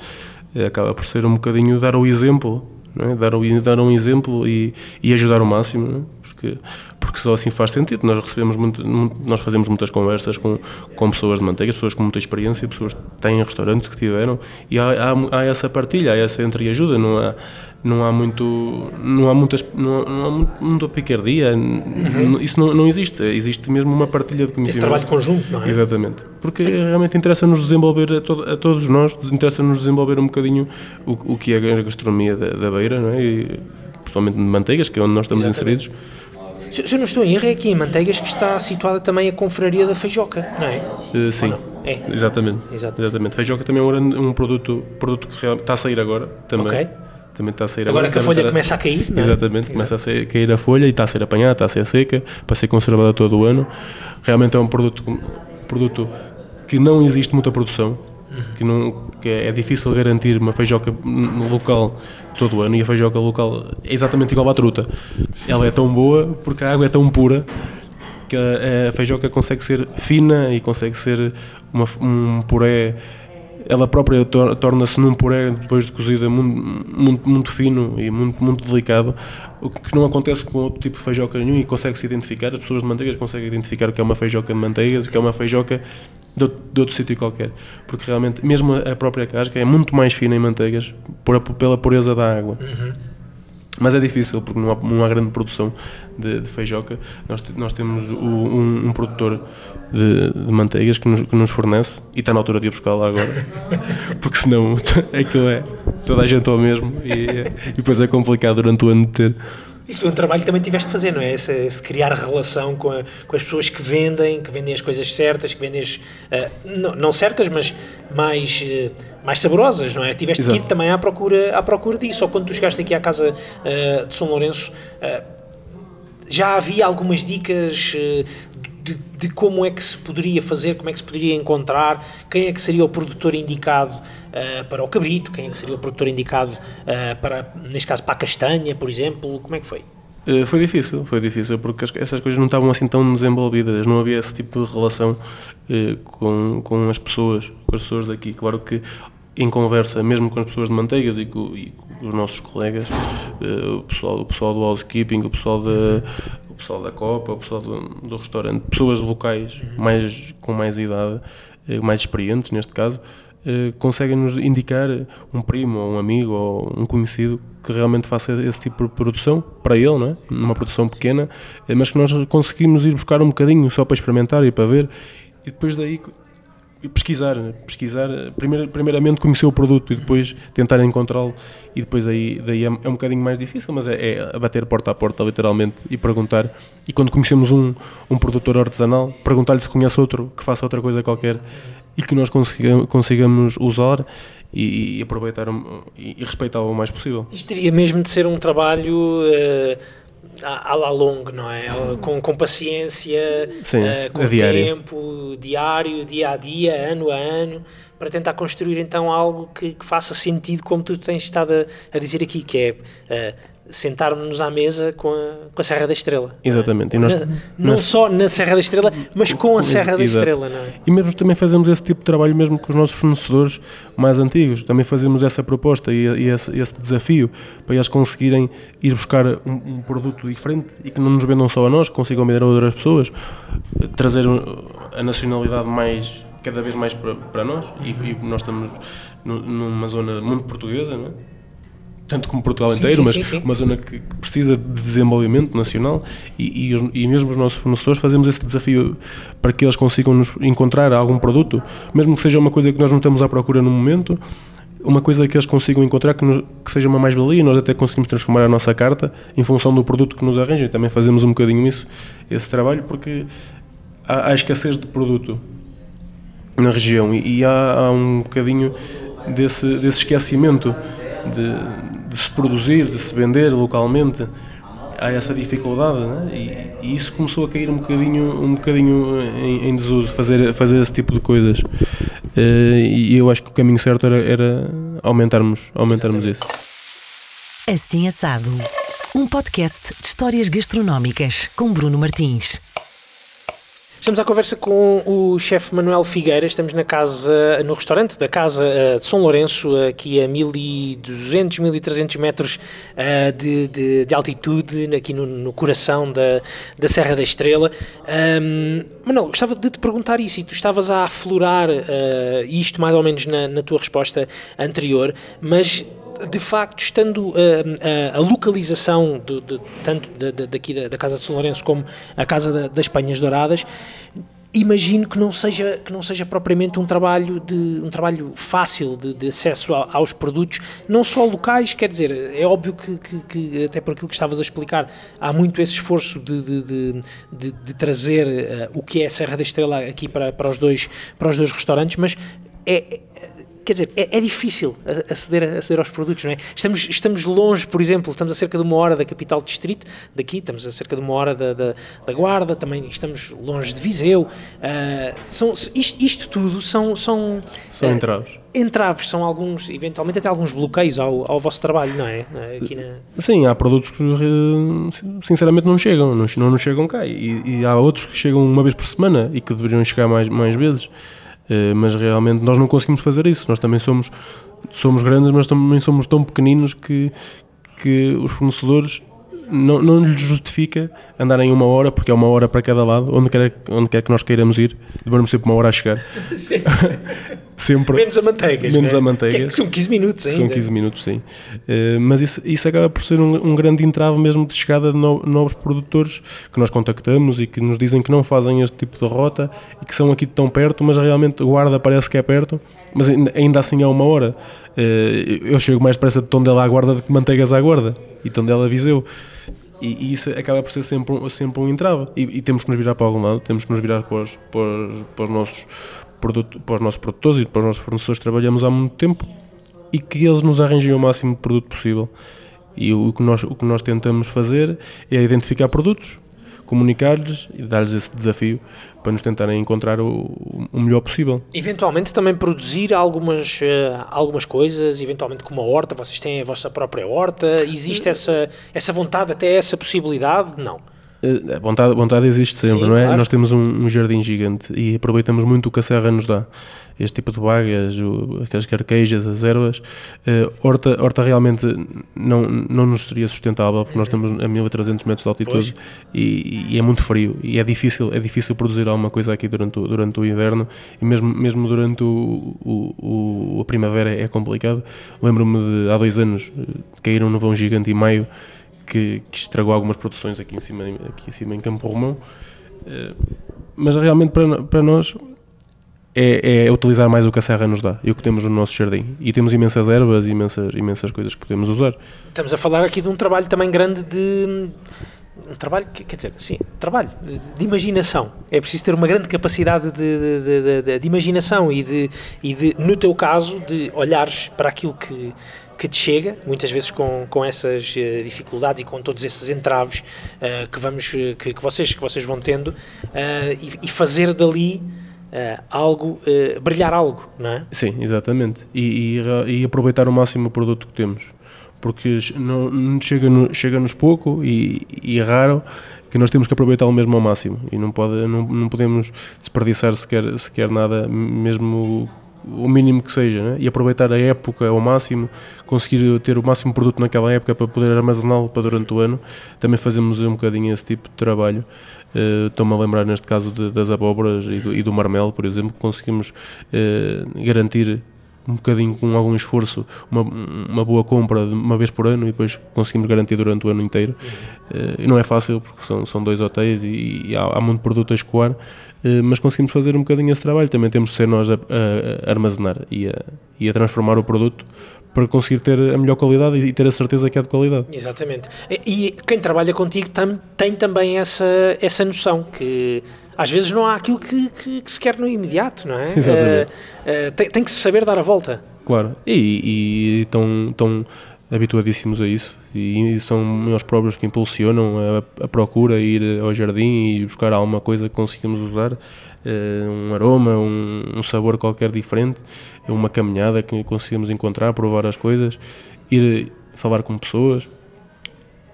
[SPEAKER 1] Eh, Acaba por ser um bocadinho dar o exemplo, é? dar, dar um exemplo e, e ajudar o máximo, é? porque, porque só assim faz sentido. Nós recebemos muito- nós fazemos muitas conversas com, com pessoas de manteiga, pessoas com muita experiência, pessoas que têm restaurantes que tiveram, e há, há, há essa partilha, há essa entreajuda, não há não há muito não há muitas não há, não há muito, muita picardia n- isso não, não existe existe mesmo uma partilha de conhecimento
[SPEAKER 2] Esse trabalho conjunto, não é?
[SPEAKER 1] exatamente porque realmente interessa-nos desenvolver a, to- a todos nós interessa-nos desenvolver um bocadinho o, o que é a gastronomia da, da beira não é e, principalmente de manteigas que é onde nós estamos
[SPEAKER 2] Exatamente.
[SPEAKER 1] inseridos
[SPEAKER 2] Se, se eu não estou em erro, é aqui em Manteigas que está situada também a Confraria da Feijoca, não é?
[SPEAKER 1] Eh, sim
[SPEAKER 2] É.
[SPEAKER 1] exatamente
[SPEAKER 2] Exato.
[SPEAKER 1] exatamente feijoca também é um, um produto produto que está a sair agora também
[SPEAKER 2] Ok.
[SPEAKER 1] Também está a sair
[SPEAKER 2] Agora
[SPEAKER 1] agora
[SPEAKER 2] que a folha começa a cair, é?
[SPEAKER 1] Exatamente, começa a cair a folha e está a ser apanhada, está a ser seca, para ser conservada todo o ano. Realmente é um produto, produto que não existe muita produção, que, não, que é, difícil garantir uma feijoca no local todo o ano e a feijoca local é exatamente igual à truta. Ela é tão boa porque a água é tão pura que a, a feijoca consegue ser fina e consegue ser uma, um puré ela própria tor- torna-se num puré depois de cozida muito, muito, muito fino e muito, muito delicado, o que não acontece com outro tipo de feijoca nenhum e consegue-se identificar, as pessoas de manteigas conseguem identificar o que é uma feijoca de manteigas e o que é uma feijoca de, de outro sítio qualquer, porque realmente mesmo a própria casca é muito mais fina em manteigas por pela pureza da água. Mas é difícil porque não há, não há grande produção de, de feijoca. Nós, nós temos o- um, um produtor de, de manteigas que nos, que nos fornece e está na altura de ir buscá-la agora, porque senão aquilo é toda a gente ao mesmo e, e depois é complicado durante o ano de ter.
[SPEAKER 2] Isso foi um trabalho que também tiveste de fazer, não é? Esse, esse criar relação com, a- com as pessoas que vendem, que vendem as coisas certas, que vendem as. eh, não, não certas, mas mais, eh, mais saborosas, não é? Tiveste que ir
[SPEAKER 1] Exato.
[SPEAKER 2] também à procura, à procura disso. Ou quando tu chegaste aqui à casa eh, de São Lourenço, já havia algumas dicas de, como é que se poderia fazer, como é que se poderia encontrar, quem é que seria o produtor indicado eh, para o cabrito, quem é que seria o produtor indicado eh, para, neste caso, para a castanha, por exemplo, como é que foi?
[SPEAKER 1] Uh, foi difícil, foi difícil, porque as, essas coisas não estavam assim tão desenvolvidas, não havia esse tipo de relação uh, com, com as pessoas, com as pessoas daqui. Claro que em conversa, mesmo com as pessoas de manteigas e com, e com os nossos colegas, uh, o, pessoal, o pessoal do housekeeping, o pessoal da, pessoal da Copa, o pessoal do, do restaurante, pessoas locais mais, com mais idade, mais experientes neste caso, eh, conseguem-nos indicar um primo ou um amigo ou um conhecido que realmente faça esse tipo de produção para ele, não é? Uma produção pequena, eh, mas que nós conseguimos ir buscar um bocadinho só para experimentar e para ver e depois daí pesquisar, pesquisar, primeiro, primeiramente conhecer o produto e depois tentar encontrá-lo e depois aí daí é, é, um bocadinho mais difícil, mas é, é bater porta a porta literalmente e perguntar e quando conhecemos um, um produtor artesanal, perguntar-lhe se conhece outro que faça outra coisa qualquer e que nós consigamos, consigamos usar e, e aproveitar e, e respeitá-lo o mais possível.
[SPEAKER 2] Isto teria mesmo de ser um trabalho uh, à, la longue, não é? Com, com paciência,
[SPEAKER 1] Sim,
[SPEAKER 2] uh, com tempo, diário, dia a dia, ano a ano, para tentar construir então algo que, que faça sentido, como tu tens estado a, a dizer aqui, que é uh, sentarmos-nos à mesa com a, com a Serra da Estrela.
[SPEAKER 1] Exatamente.
[SPEAKER 2] Não, é? nós, não nós, só na Serra da Estrela, mas com a Serra da Estrela, não é?
[SPEAKER 1] E mesmo também fazemos esse tipo de trabalho mesmo com os nossos fornecedores mais antigos. Também fazemos essa proposta e, e esse, esse, desafio para eles conseguirem ir buscar um, um, produto diferente e que não nos vendam só a nós, que consigam vender a outras pessoas, trazer a nacionalidade mais cada vez mais para, para nós e, e nós estamos numa zona muito portuguesa, não é? Tanto como Portugal sim, inteiro, sim, mas sim, uma zona que precisa de desenvolvimento nacional e, e, e, mesmo os nossos fornecedores fazemos esse desafio para que eles consigam nos encontrar algum produto, mesmo que seja uma coisa que nós não estamos à procura no momento, uma coisa que eles consigam encontrar que, nos, que seja uma mais-valia, nós até conseguimos transformar a nossa carta em função do produto que nos arranjem. Também fazemos um bocadinho isso, esse trabalho, porque há, há escassez de produto na região e, e há, há um bocadinho desse, desse esquecimento de, de, se produzir, de se vender localmente, há essa dificuldade né? e, e, isso começou a cair um bocadinho, um bocadinho em, em desuso, fazer, fazer esse tipo de coisas. Uh, e eu acho que o caminho certo era, era aumentarmos, aumentarmos isso.
[SPEAKER 3] Assim Assado, um podcast de histórias gastronómicas com Bruno Martins.
[SPEAKER 2] Estamos à conversa com o chefe Manuel Figueira, estamos na casa, no restaurante da Casa uh, de São Lourenço, aqui a 1200, 1300 metros uh, de, de, de, altitude, aqui no, no, coração da, da Serra da Estrela. Um, Manuel, gostava de te perguntar isso, e tu estavas a aflorar uh, isto mais ou menos na, na tua resposta anterior, mas de facto, estando uh, uh, a localização de, de, tanto de, de, daqui da, da, Casa de São Lourenço como a Casa da, das Penhas Douradas, imagino que não seja que não seja propriamente um trabalho de um trabalho fácil de, de acesso a, aos produtos não só locais quer dizer é óbvio que, que, que, até por aquilo que estavas a explicar há muito esse esforço de, de, de trazer uh, o que é a Serra da Estrela aqui para, para os dois para os dois restaurantes mas é, quer dizer, é, é, difícil aceder, aceder aos produtos, não é? Estamos, estamos longe, por exemplo, estamos a cerca de uma hora da capital distrito, daqui estamos a cerca de uma hora da, da, da Guarda, também estamos longe de Viseu. Uh, são, isto, isto, tudo são... São,
[SPEAKER 1] são uh, entraves.
[SPEAKER 2] Entraves, são alguns, eventualmente até alguns bloqueios ao, ao vosso trabalho, não é? Aqui na...
[SPEAKER 1] Sim, há produtos que sinceramente não chegam, não, não chegam cá e, e há outros que chegam uma vez por semana e que deveriam chegar mais, mais vezes. Eh, mas realmente nós não conseguimos fazer isso. Nós também somos, somos grandes, mas também somos tão pequeninos que, que os fornecedores não, não lhes justifica andarem uma hora, porque é uma hora para cada lado, onde quer, onde quer que nós queiramos ir, demoramos sempre uma hora a chegar. sempre.
[SPEAKER 2] Menos a manteigas.
[SPEAKER 1] Menos
[SPEAKER 2] né?
[SPEAKER 1] a manteigas.
[SPEAKER 2] são 15 minutos ainda.
[SPEAKER 1] São 15 minutos, sim. Uh, mas isso, isso acaba por ser um, um, grande entrave mesmo de chegada de no, novos produtores que nós contactamos e que nos dizem que não fazem este tipo de rota e que são aqui tão perto, mas realmente Guarda parece que é perto, mas ainda assim é uma hora. Uh, eu chego mais depressa de Tondela à Guarda do que Manteigas à Guarda e Tondela a Viseu. E, e, isso acaba por ser sempre um, sempre um entrave. E, e, temos que nos virar para algum lado, temos que nos virar para os, para os, para os nossos produto, para os nossos produtores e para os nossos fornecedores trabalhamos há muito tempo e que eles nos arranjem o máximo de produto possível. E o que nós, o que nós tentamos fazer é identificar produtos, comunicar-lhes e dar-lhes esse desafio para nos tentarem encontrar o, o melhor possível.
[SPEAKER 2] Eventualmente também produzir algumas, uh, algumas coisas, eventualmente com uma horta, vocês têm a vossa própria horta, existe essa, essa vontade, até essa possibilidade? Não.
[SPEAKER 1] Eh, a vontade, vontade existe sempre, Sim, não é? Claro. Nós temos um, um, jardim gigante e aproveitamos muito o que a serra nos dá. Este tipo de vagas, o, aquelas carquejas, as ervas. Uh, horta, horta realmente não, não nos seria sustentável porque nós estamos a 1300 metros de altitude e, e, é muito frio e é difícil, é difícil produzir alguma coisa aqui durante o, durante o inverno e mesmo, mesmo durante o, o a primavera é complicado. Lembro-me de há dois anos eh, caíram um nevão gigante em maio que, que, estragou algumas produções aqui em cima, aqui em, cima em Campo Romão. Uh, mas realmente para, para nós é, é, utilizar mais o que a serra nos dá e o que temos no nosso jardim. E temos imensas ervas, imensas, imensas coisas que podemos usar.
[SPEAKER 2] Estamos a falar aqui de um trabalho também grande de. Um trabalho, quer dizer, sim, trabalho de imaginação. É preciso ter uma grande capacidade de, de, de, de imaginação e de, e de, no teu caso, de olhares para aquilo que, que te chega, muitas vezes com, com essas uh, dificuldades e com todos esses entraves uh, que, vamos, que, que, vocês, que vocês vão tendo uh, e, e, fazer dali algo, brilhar algo, não é?
[SPEAKER 1] Sim, exatamente. E, e, e, aproveitar ao máximo o produto que temos. Porque não, chega-nos chega pouco e, e raro que nós temos que aproveitar o mesmo ao máximo e não, pode, não, não podemos desperdiçar sequer, sequer nada, mesmo o mínimo que seja, né? e aproveitar a época ao máximo, conseguir ter o máximo produto naquela época para poder armazená-lo para durante o ano. Também fazemos um bocadinho esse tipo de trabalho. Uh, Estou-me a lembrar neste caso de, das abóboras e do, e do marmelo, por exemplo, que conseguimos uh, garantir um bocadinho com algum esforço uma, uma boa compra de uma vez por ano e depois conseguimos garantir durante o ano inteiro. Uh, não é fácil porque são, são dois hotéis e, e há, há, muito produto a escoar, uh, mas conseguimos fazer um bocadinho esse trabalho. Também temos de ser nós a, a, a armazenar e a, e a transformar o produto para conseguir ter a melhor qualidade e ter a certeza que é de qualidade.
[SPEAKER 2] Exatamente. E quem trabalha contigo tam, tem também essa, essa noção que às vezes não há aquilo que, que, que se quer no imediato, não é?
[SPEAKER 1] Exatamente.
[SPEAKER 2] Uh, uh, tem, tem, que se saber dar a volta.
[SPEAKER 1] Claro, e, estão, estão habituadíssimos a isso e são eles próprios que impulsionam a, a procura, ir ao jardim e buscar alguma coisa que consigamos usar, uh, um aroma, um, um, sabor qualquer diferente, uma caminhada que consigamos encontrar, provar as coisas, ir falar com pessoas.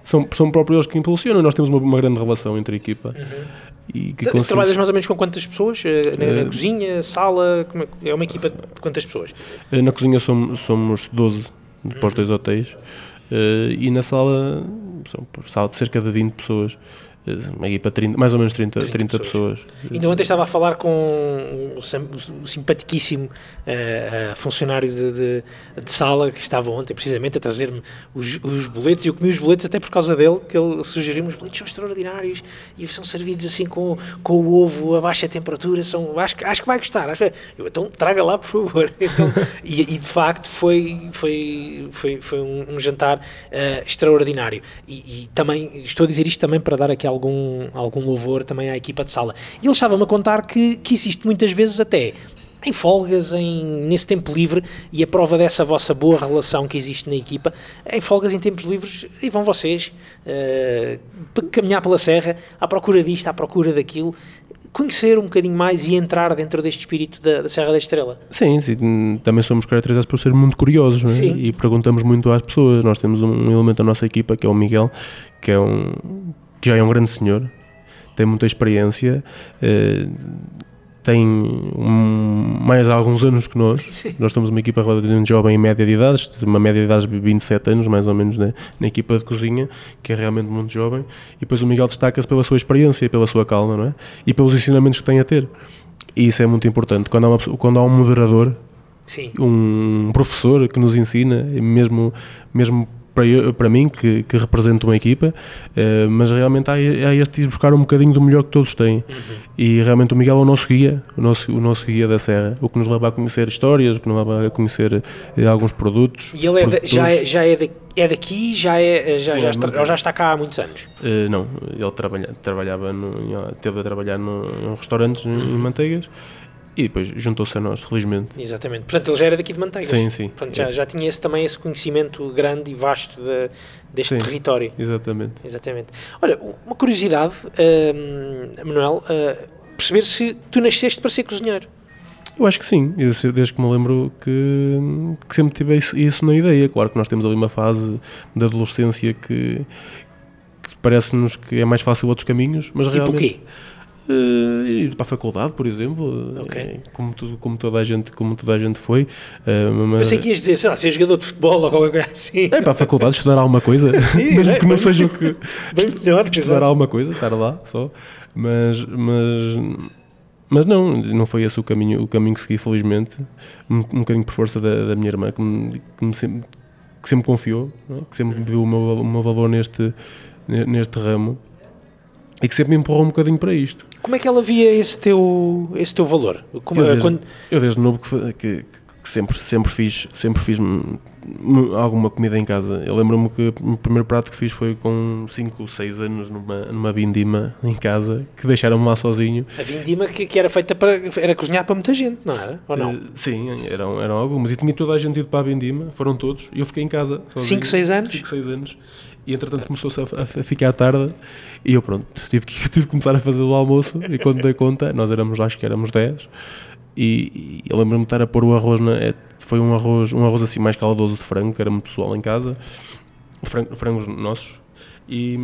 [SPEAKER 1] São, são próprios eles que impulsionam, nós temos uma, uma grande relação entre a equipa. Uhum
[SPEAKER 2] e que conseguimos... Trabalhas mais ou menos com quantas pessoas? Eh, na, na uh, cozinha, sala? É, é uma equipa de quantas pessoas?
[SPEAKER 1] Uh, na cozinha somos, somos 12 para os dois hotéis uh, e na sala são sala de cerca de 20 pessoas uma equipa 30, mais ou menos 30, 30, 30 pessoas. pessoas.
[SPEAKER 2] Então ontem estava a falar com o, o simpaticíssimo uh, funcionário de, de, de, sala que estava ontem precisamente a trazer-me os, os, boletos e eu comi os boletos até por causa dele, que ele sugeriu-me os boletos são extraordinários e são servidos assim com, com o ovo a baixa temperatura, são, acho, acho que vai gostar. Acho, eu, então traga lá por favor. Então, e, e, de facto foi, foi, foi, foi um, um jantar uh, extraordinário. E, e também estou a dizer isto também para dar aqui algum, algum louvor também à equipa de sala. E ele estava-me a contar que, que existe muitas vezes até em folgas, em, nesse tempo livre, e a prova dessa vossa boa relação que existe na equipa, em folgas, em tempos livres, e vão vocês uh, caminhar pela serra à procura disto, à procura daquilo, conhecer um bocadinho mais e entrar dentro deste espírito da, da Serra da Estrela.
[SPEAKER 1] Sim, sim, também somos caracterizados por ser muito curiosos é? e perguntamos muito às pessoas. Nós temos um elemento da nossa equipa que é o Miguel, que é um que já é um grande senhor, tem muita experiência, uh, tem um, mais alguns anos que nós. Nós somos uma equipa relativamente jovem em média de idades, uma média de idades de 27 anos, mais ou menos, na, na equipa de cozinha, que é realmente muito jovem. E depois o Miguel destaca-se pela sua experiência e pela sua calma, não é? E pelos ensinamentos que tem a ter. E isso é muito importante. Quando há, uma, quando há um moderador,
[SPEAKER 2] Sim.
[SPEAKER 1] um professor que nos ensina, mesmo, mesmo para, para mim, que, que represento uma equipa, uh, mas realmente há, há este ir buscar um bocadinho do melhor que todos têm. Uhum. E realmente o Miguel é o nosso guia, o nosso, o nosso guia da Serra, o que nos leva a conhecer histórias, o que nos leva a conhecer uh, alguns produtos.
[SPEAKER 2] E ele é de, já, é, já é, de, é daqui, já, é, já, Sim, já, está, já está cá há muitos anos?
[SPEAKER 1] Uh, não, ele trabalha, trabalhava, no, teve a trabalhar no, em restaurantes uhum. em Manteigas e depois juntou-se a nós, felizmente.
[SPEAKER 2] Exatamente. Portanto, ele já era daqui de Manteigas.
[SPEAKER 1] Sim, sim.
[SPEAKER 2] Portanto, já,
[SPEAKER 1] É.
[SPEAKER 2] já tinha esse, também esse conhecimento grande e vasto de- deste
[SPEAKER 1] Sim.
[SPEAKER 2] território.
[SPEAKER 1] Exatamente.
[SPEAKER 2] Exatamente. Olha, uma curiosidade, hum, Manuel, uh, perceber se tu nasceste para ser cozinheiro.
[SPEAKER 1] Eu acho que sim, eu desde que me lembro que, que sempre tive isso, isso na ideia. Claro que nós temos ali uma fase de adolescência que, que parece-nos que é mais fácil outros caminhos, mas
[SPEAKER 2] Tipo o
[SPEAKER 1] realmente...
[SPEAKER 2] quê?
[SPEAKER 1] Eh, ir para a faculdade, por exemplo, eh, como, tudo, como, toda a gente, como toda a gente foi. eh, mas,
[SPEAKER 2] Pensei que ias dizer, sei lá, ser jogador de futebol ou qualquer coisa assim.
[SPEAKER 1] É para a faculdade estudar alguma coisa,
[SPEAKER 2] Sim,
[SPEAKER 1] mesmo
[SPEAKER 2] é,
[SPEAKER 1] que não seja o que
[SPEAKER 2] Bem melhor,
[SPEAKER 1] estudar alguma coisa, estar lá só, mas, mas, mas não, não foi esse o caminho, o caminho que segui, felizmente, um, um bocadinho por força da, da minha irmã, que, me, que, me sempre, que sempre confiou, é? que sempre viu o meu, o meu valor neste, ne- neste ramo e que sempre me empurrou um bocadinho para isto.
[SPEAKER 2] Como é que ela via esse teu, esse teu valor? Como,
[SPEAKER 1] Eu desde,
[SPEAKER 2] quando-
[SPEAKER 1] eu desde novo que, que- que sempre, sempre fiz, sempre fiz alguma comida em casa. Eu lembro-me que o primeiro prato que fiz foi com 5 ou 6 anos numa, numa vindima em casa, que deixaram-me lá sozinho.
[SPEAKER 2] a vindima que, que era feita para era cozinhar para muita gente, não era? Ou não?
[SPEAKER 1] Eh, sim, eram, eram algumas. E tinha toda a gente ido para a vindima, foram todos, e eu fiquei em casa. sozinho.
[SPEAKER 2] Cinco, seis anos?
[SPEAKER 1] 5, 6 anos. E entretanto começou-se a, a- ficar tarde. E eu pronto, tive que, tive que começar a fazer o almoço. E quando dei conta, nós éramos, acho que éramos 10 e, e eu lembro-me de estar a pôr o arroz, na, é, foi um arroz, um arroz assim mais caldoso de frango, que era muito pessoal em casa, frango, frangos nossos, e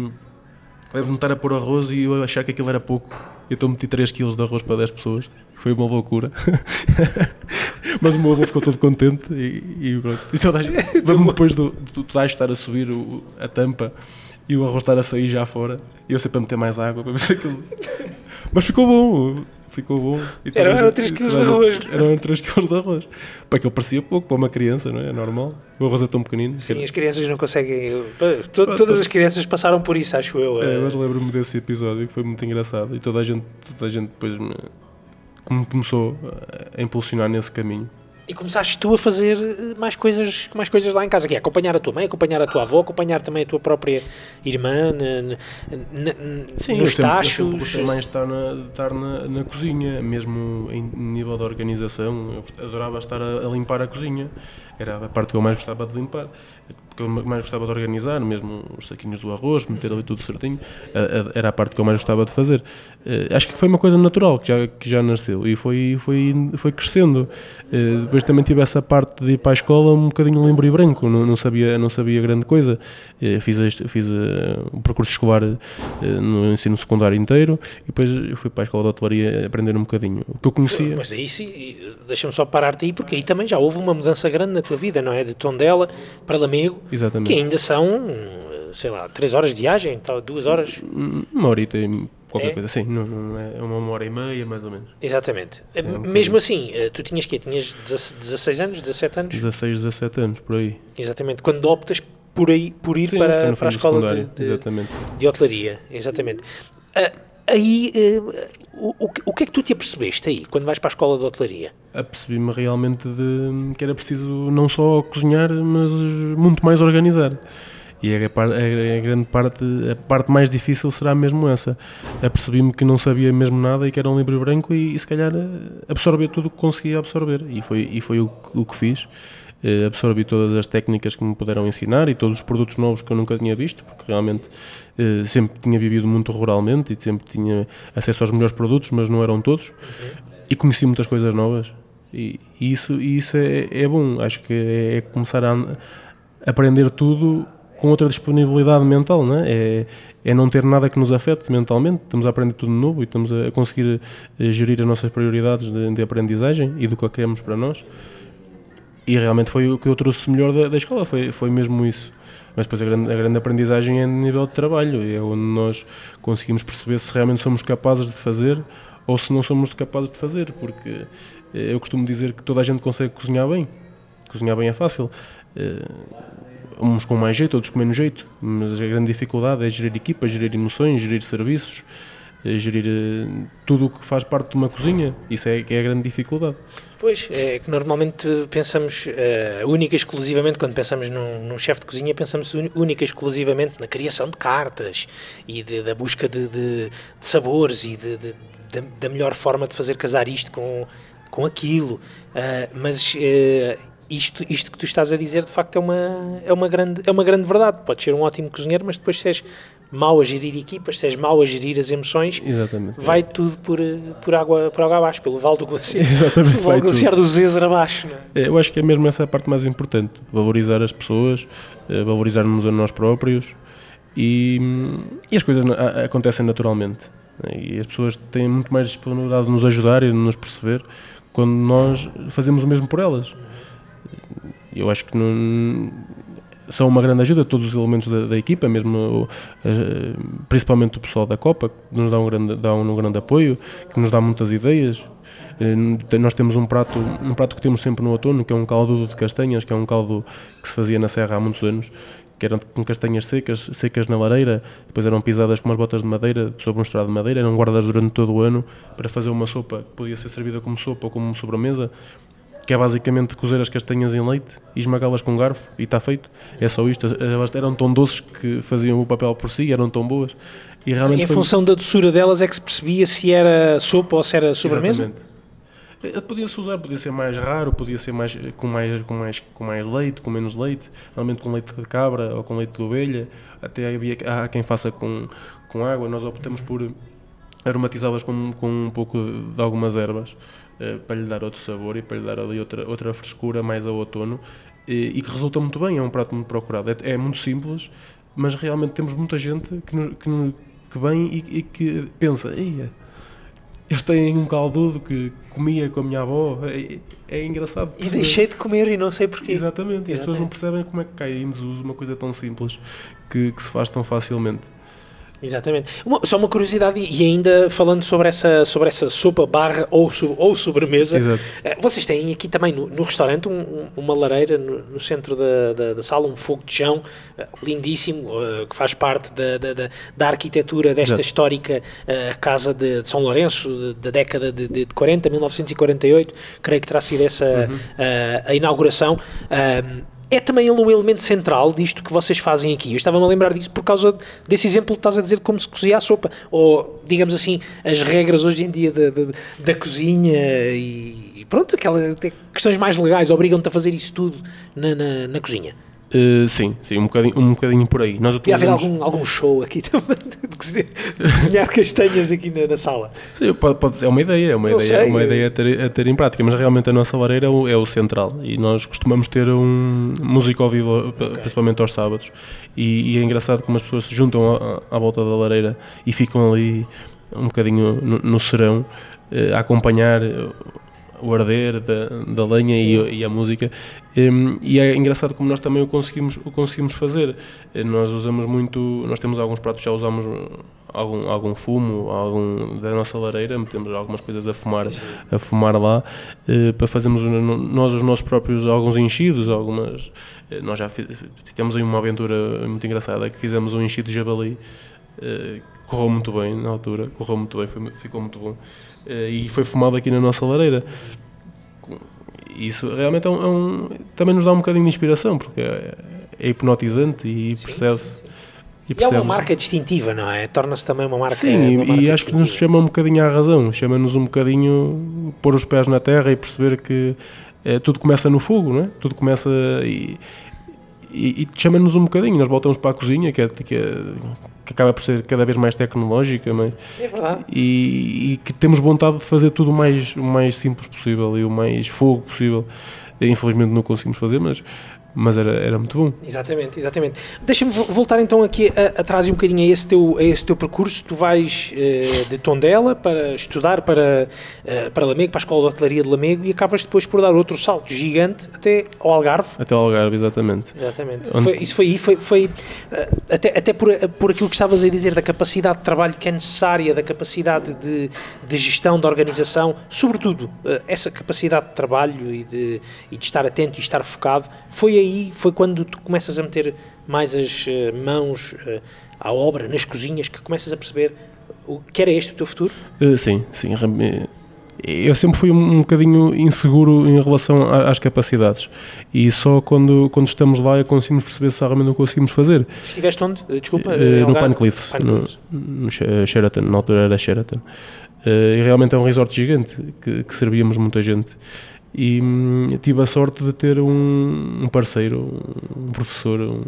[SPEAKER 1] lembro-me de estar a pôr arroz e eu achar que aquilo era pouco, eu estou a meter 3 kg de arroz para 10 pessoas, foi uma loucura. Mas o meu avô ficou todo contente e, e pronto. E toda a gente, depois do, do, do estar a subir o- a tampa e o arroz estar a sair já fora e eu sempre a meter mais água para ver se aquilo. Mas ficou bom, ficou bom.
[SPEAKER 2] Eram- eram
[SPEAKER 1] gente-
[SPEAKER 2] três quilos
[SPEAKER 1] toda a
[SPEAKER 2] de arroz.
[SPEAKER 1] Eram 3 kg de arroz. Para aquilo parecia pouco, para uma criança, não é? É normal. O arroz é tão pequenino.
[SPEAKER 2] Sim, as crianças não conseguem. to- Todas as crianças passaram por isso, acho eu.
[SPEAKER 1] É,
[SPEAKER 2] eh,
[SPEAKER 1] mas lembro-me desse episódio que foi muito engraçado e toda a gente, toda a gente depois me, como começou a impulsionar nesse caminho.
[SPEAKER 2] E começaste tu a fazer eh, mais coisas, mais coisas lá em casa, que é acompanhar a tua mãe, acompanhar a tua avó, acompanhar também a tua própria irmã na- na- na- nos
[SPEAKER 1] sempre- sempre
[SPEAKER 2] tachos.
[SPEAKER 1] mais de estar, na, estar na, na cozinha, mesmo em nível de organização. Eu adorava estar a, a limpar a cozinha. Era a parte que eu mais gostava de limpar. Que eu mais gostava de organizar, mesmo os saquinhos do arroz, meter ali tudo certinho. Era a parte que eu mais gostava de fazer. Eh, Acho que foi uma coisa natural que já, que já nasceu e foi, foi, foi crescendo. Eh, Depois também tive essa parte de ir para a escola um bocadinho limpo e branco, não, não, sabia, não sabia grande coisa. Eh, Fiz, fiz o percurso escolar no ensino secundário inteiro e depois fui para a escola de hotelaria aprender um bocadinho o que eu conhecia.
[SPEAKER 2] Mas aí sim, deixa-me só parar-te aí, porque aí também já houve uma mudança grande na tua vida, não é? De Tondela para Lamego,
[SPEAKER 1] Exatamente.
[SPEAKER 2] que ainda são, sei lá, três horas de viagem, tal, duas horas.
[SPEAKER 1] Uma horita e qualquer
[SPEAKER 2] É?
[SPEAKER 1] coisa assim, não, não é é uma hora e meia mais ou menos.
[SPEAKER 2] Exatamente.
[SPEAKER 1] Sim, é um
[SPEAKER 2] Mesmo assim, eh, tu tinhas que Tinhas 16 anos, 17 anos?
[SPEAKER 1] 16, 17 anos, por aí.
[SPEAKER 2] Exatamente. Quando optas por, aí, por ir
[SPEAKER 1] Sim,
[SPEAKER 2] para, para a escola de, de, de hotelaria, exatamente. Ah, aí, eh, o, o o que é que tu te apercebeste aí, quando vais para a escola de hotelaria?
[SPEAKER 1] Apercebi-me realmente de que era preciso não só cozinhar, mas muito mais organizar. E a, par- a- a grande parte, a parte mais difícil será mesmo essa. Apercebi-me que não sabia mesmo nada e que era um livro branco e, e se calhar eh, absorver tudo o que conseguia absorver. E foi, e foi o, o que fiz. Eh, absorvi todas as técnicas que me puderam ensinar e todos os produtos novos que eu nunca tinha visto, porque realmente eh, sempre tinha vivido muito ruralmente e sempre tinha acesso aos melhores produtos, mas não eram todos. E conheci muitas coisas novas. E, e isso, e isso é, é bom. Acho que é, é começar a aprender tudo com outra disponibilidade mental, não é? É, é não ter nada que nos afete mentalmente. Estamos a aprender tudo novo e estamos a conseguir eh, gerir as nossas prioridades de, de aprendizagem e do que queremos para nós. E realmente foi o que eu trouxe melhor da, da escola, foi, foi mesmo isso. Mas depois a grande, a grande aprendizagem é no nível de trabalho, é onde nós conseguimos perceber se realmente somos capazes de fazer ou se não somos capazes de fazer, porque eh, eu costumo dizer que toda a gente consegue cozinhar bem. Cozinhar bem é fácil. Eh, uns com mais jeito, outros com menos jeito, mas a grande dificuldade é gerir equipas, gerir emoções, gerir serviços, gerir eh, tudo o que faz parte de uma cozinha. Isso é que é a grande dificuldade.
[SPEAKER 2] Pois, é que normalmente pensamos uh, única e exclusivamente, quando pensamos num, num chefe de cozinha, pensamos única e exclusivamente na criação de cartas e de- da busca de, de- de sabores e da melhor forma de fazer casar isto com, com aquilo, uh, mas uh, isto, isto que tu estás a dizer de facto é uma, é, uma grande, é uma grande verdade. Podes ser um ótimo cozinheiro, mas depois se és mau a gerir equipas, se és mau a gerir as emoções,
[SPEAKER 1] Exatamente.
[SPEAKER 2] vai tudo por, por, água, por água abaixo, pelo Val do Glaciar.
[SPEAKER 1] Exatamente,
[SPEAKER 2] pelo Val do Glaciar do Zezer abaixo.
[SPEAKER 1] É? Eu acho que é mesmo essa a parte mais importante, valorizar as pessoas, eh, valorizarmos a nós próprios e, e as coisas acontecem naturalmente. Né? E as pessoas têm muito mais disponibilidade de nos ajudar e de nos perceber quando nós fazemos o mesmo por elas. Eu acho que não, são uma grande ajuda todos os elementos da, da equipa, mesmo eh, principalmente o pessoal da Copa, que nos dá um grande, dá um grande apoio, que nos dá muitas ideias. Eh, nós temos um prato, um prato que temos sempre no outono, que é um caldo de castanhas, que é um caldo que se fazia na serra há muitos anos, que eram com castanhas secas, secas na lareira, depois eram pisadas com umas botas de madeira sobre um estrado de madeira, eram guardadas durante todo o ano para fazer uma sopa que podia ser servida como sopa ou como sobremesa que é basicamente cozer as castanhas em leite e esmagá-las com um garfo e está feito. É só isto. Elas eram tão doces que faziam o papel por si, eram tão boas.
[SPEAKER 2] E realmente em foi... função da doçura delas é que se percebia se era sopa ou se era sobremesa?
[SPEAKER 1] Exatamente. Eh, podia-se usar, podia ser mais raro, podia ser mais, com, mais, com, mais, com mais leite, com menos leite, normalmente com leite de cabra ou com leite de ovelha, até havia, há quem faça com, com água, nós optamos por aromatizá-las com, com um pouco de, de algumas ervas. Eh, para lhe dar outro sabor e para lhe dar ali outra, outra frescura mais ao outono e, e que resulta muito bem, é um prato muito procurado. É, é muito simples, mas realmente temos muita gente que, que, que vem e, e que pensa, eles têm um caldudo que comia com a minha avó, é, é engraçado.
[SPEAKER 2] E deixei de comer e não sei porquê.
[SPEAKER 1] Exatamente, Exatamente. as pessoas não percebem como é que cai em desuso uma coisa tão simples que, que se faz tão facilmente.
[SPEAKER 2] Exatamente. Uma, só uma curiosidade, e ainda falando sobre essa, sobre essa sopa barra ou, ou sobremesa, Exato. Eh, vocês têm aqui também no, no restaurante um, uma lareira no, no centro da, da, da, sala, um fogo de chão uh, lindíssimo, uh, que faz parte da, da, da arquitetura desta Exato. histórica uh, casa de, de, São Lourenço, da década de, de, 40, 1948, creio que terá sido essa uhum. a inauguração é também ele um elemento central disto que vocês fazem aqui. Eu estava-me a lembrar disso por causa desse exemplo que estás a dizer de como se cozia a sopa. Ou, digamos assim, as regras hoje em dia da, da, cozinha e, pronto, aquelas questões mais legais obrigam-te a fazer isso tudo na, na, na cozinha.
[SPEAKER 1] Uh, sim, sim, um bocadinho, um bocadinho por aí.
[SPEAKER 2] Nós utilizamos... haver algum, algum show aqui também de cozinhar, castanhas aqui na, na sala.
[SPEAKER 1] Sim, pode, pode, é uma ideia, é uma ideia, é uma ideia a ter, a ter em prática, mas realmente a nossa lareira é o, é o central e nós costumamos ter um músico ao vivo, okay. principalmente aos sábados. E, e, é engraçado como as pessoas se juntam à, à volta da lareira e ficam ali um bocadinho no, no serão uh, a acompanhar o arder da, da lenha e, e, a música. Um, e é engraçado como nós também o conseguimos, o conseguimos fazer. Eh, nós usamos muito, nós temos alguns pratos, já usamos algum, algum fumo algum, da nossa lareira, metemos algumas coisas a fumar, a fumar lá, uh, para fazermos nós os nossos próprios alguns enchidos, algumas. Uh, nós já fiz, temos aí uma aventura muito engraçada que fizemos um enchido de jabali. Uh, correu muito bem na altura, correu muito bem, foi, ficou muito bom. E foi fumado aqui na nossa lareira. Isso realmente é um, é um, também nos dá um bocadinho de inspiração, porque é, é hipnotizante e percebe-se.
[SPEAKER 2] E, e, é uma marca distintiva, não é? Torna-se também uma marca.
[SPEAKER 1] Sim,
[SPEAKER 2] uma marca
[SPEAKER 1] e acho que nos chama um bocadinho à razão, chama-nos um bocadinho pôr os pés na terra e perceber que é, tudo começa no fogo, não é? Tudo começa e, e, e chama-nos um bocadinho. Nós voltamos para a cozinha, que é, que é que acaba por ser cada vez mais tecnológica,
[SPEAKER 2] não é? É verdade.
[SPEAKER 1] E, e, que temos vontade de fazer tudo o mais, o mais simples possível e o mais fogo possível. Infelizmente não conseguimos fazer, mas mas era, era muito bom.
[SPEAKER 2] Exatamente, exatamente. Deixa-me voltar então aqui atrás um bocadinho a esse teu, a esse teu percurso. Tu vais uh, de Tondela para estudar para, uh, para Lamego, para a Escola de Hotelaria de Lamego e acabas depois por dar outro salto gigante até ao Algarve.
[SPEAKER 1] Até ao Algarve, exatamente.
[SPEAKER 2] Exatamente. Onde... Foi, isso foi aí, foi, foi uh, até, até por, por aquilo que estavas a dizer da capacidade de trabalho que é necessária, da capacidade de, de gestão, de organização, sobretudo essa capacidade de trabalho e de, e de estar atento e estar focado, foi aí foi quando tu começas a meter mais as uh, mãos uh, à obra, nas cozinhas, que começas a perceber o que era este o teu futuro?
[SPEAKER 1] Uh, sim, sim. Eu sempre fui um, um bocadinho inseguro em relação às capacidades e só quando, quando estamos lá é conseguimos perceber se realmente o conseguimos fazer.
[SPEAKER 2] Estiveste onde? Desculpa?
[SPEAKER 1] no Pine Cliffs, no, no Sheraton, na altura era Sheraton. Uh, e realmente é um resort gigante que, que servíamos muita gente. E hum, tive a sorte de ter um, um parceiro, um professor, um,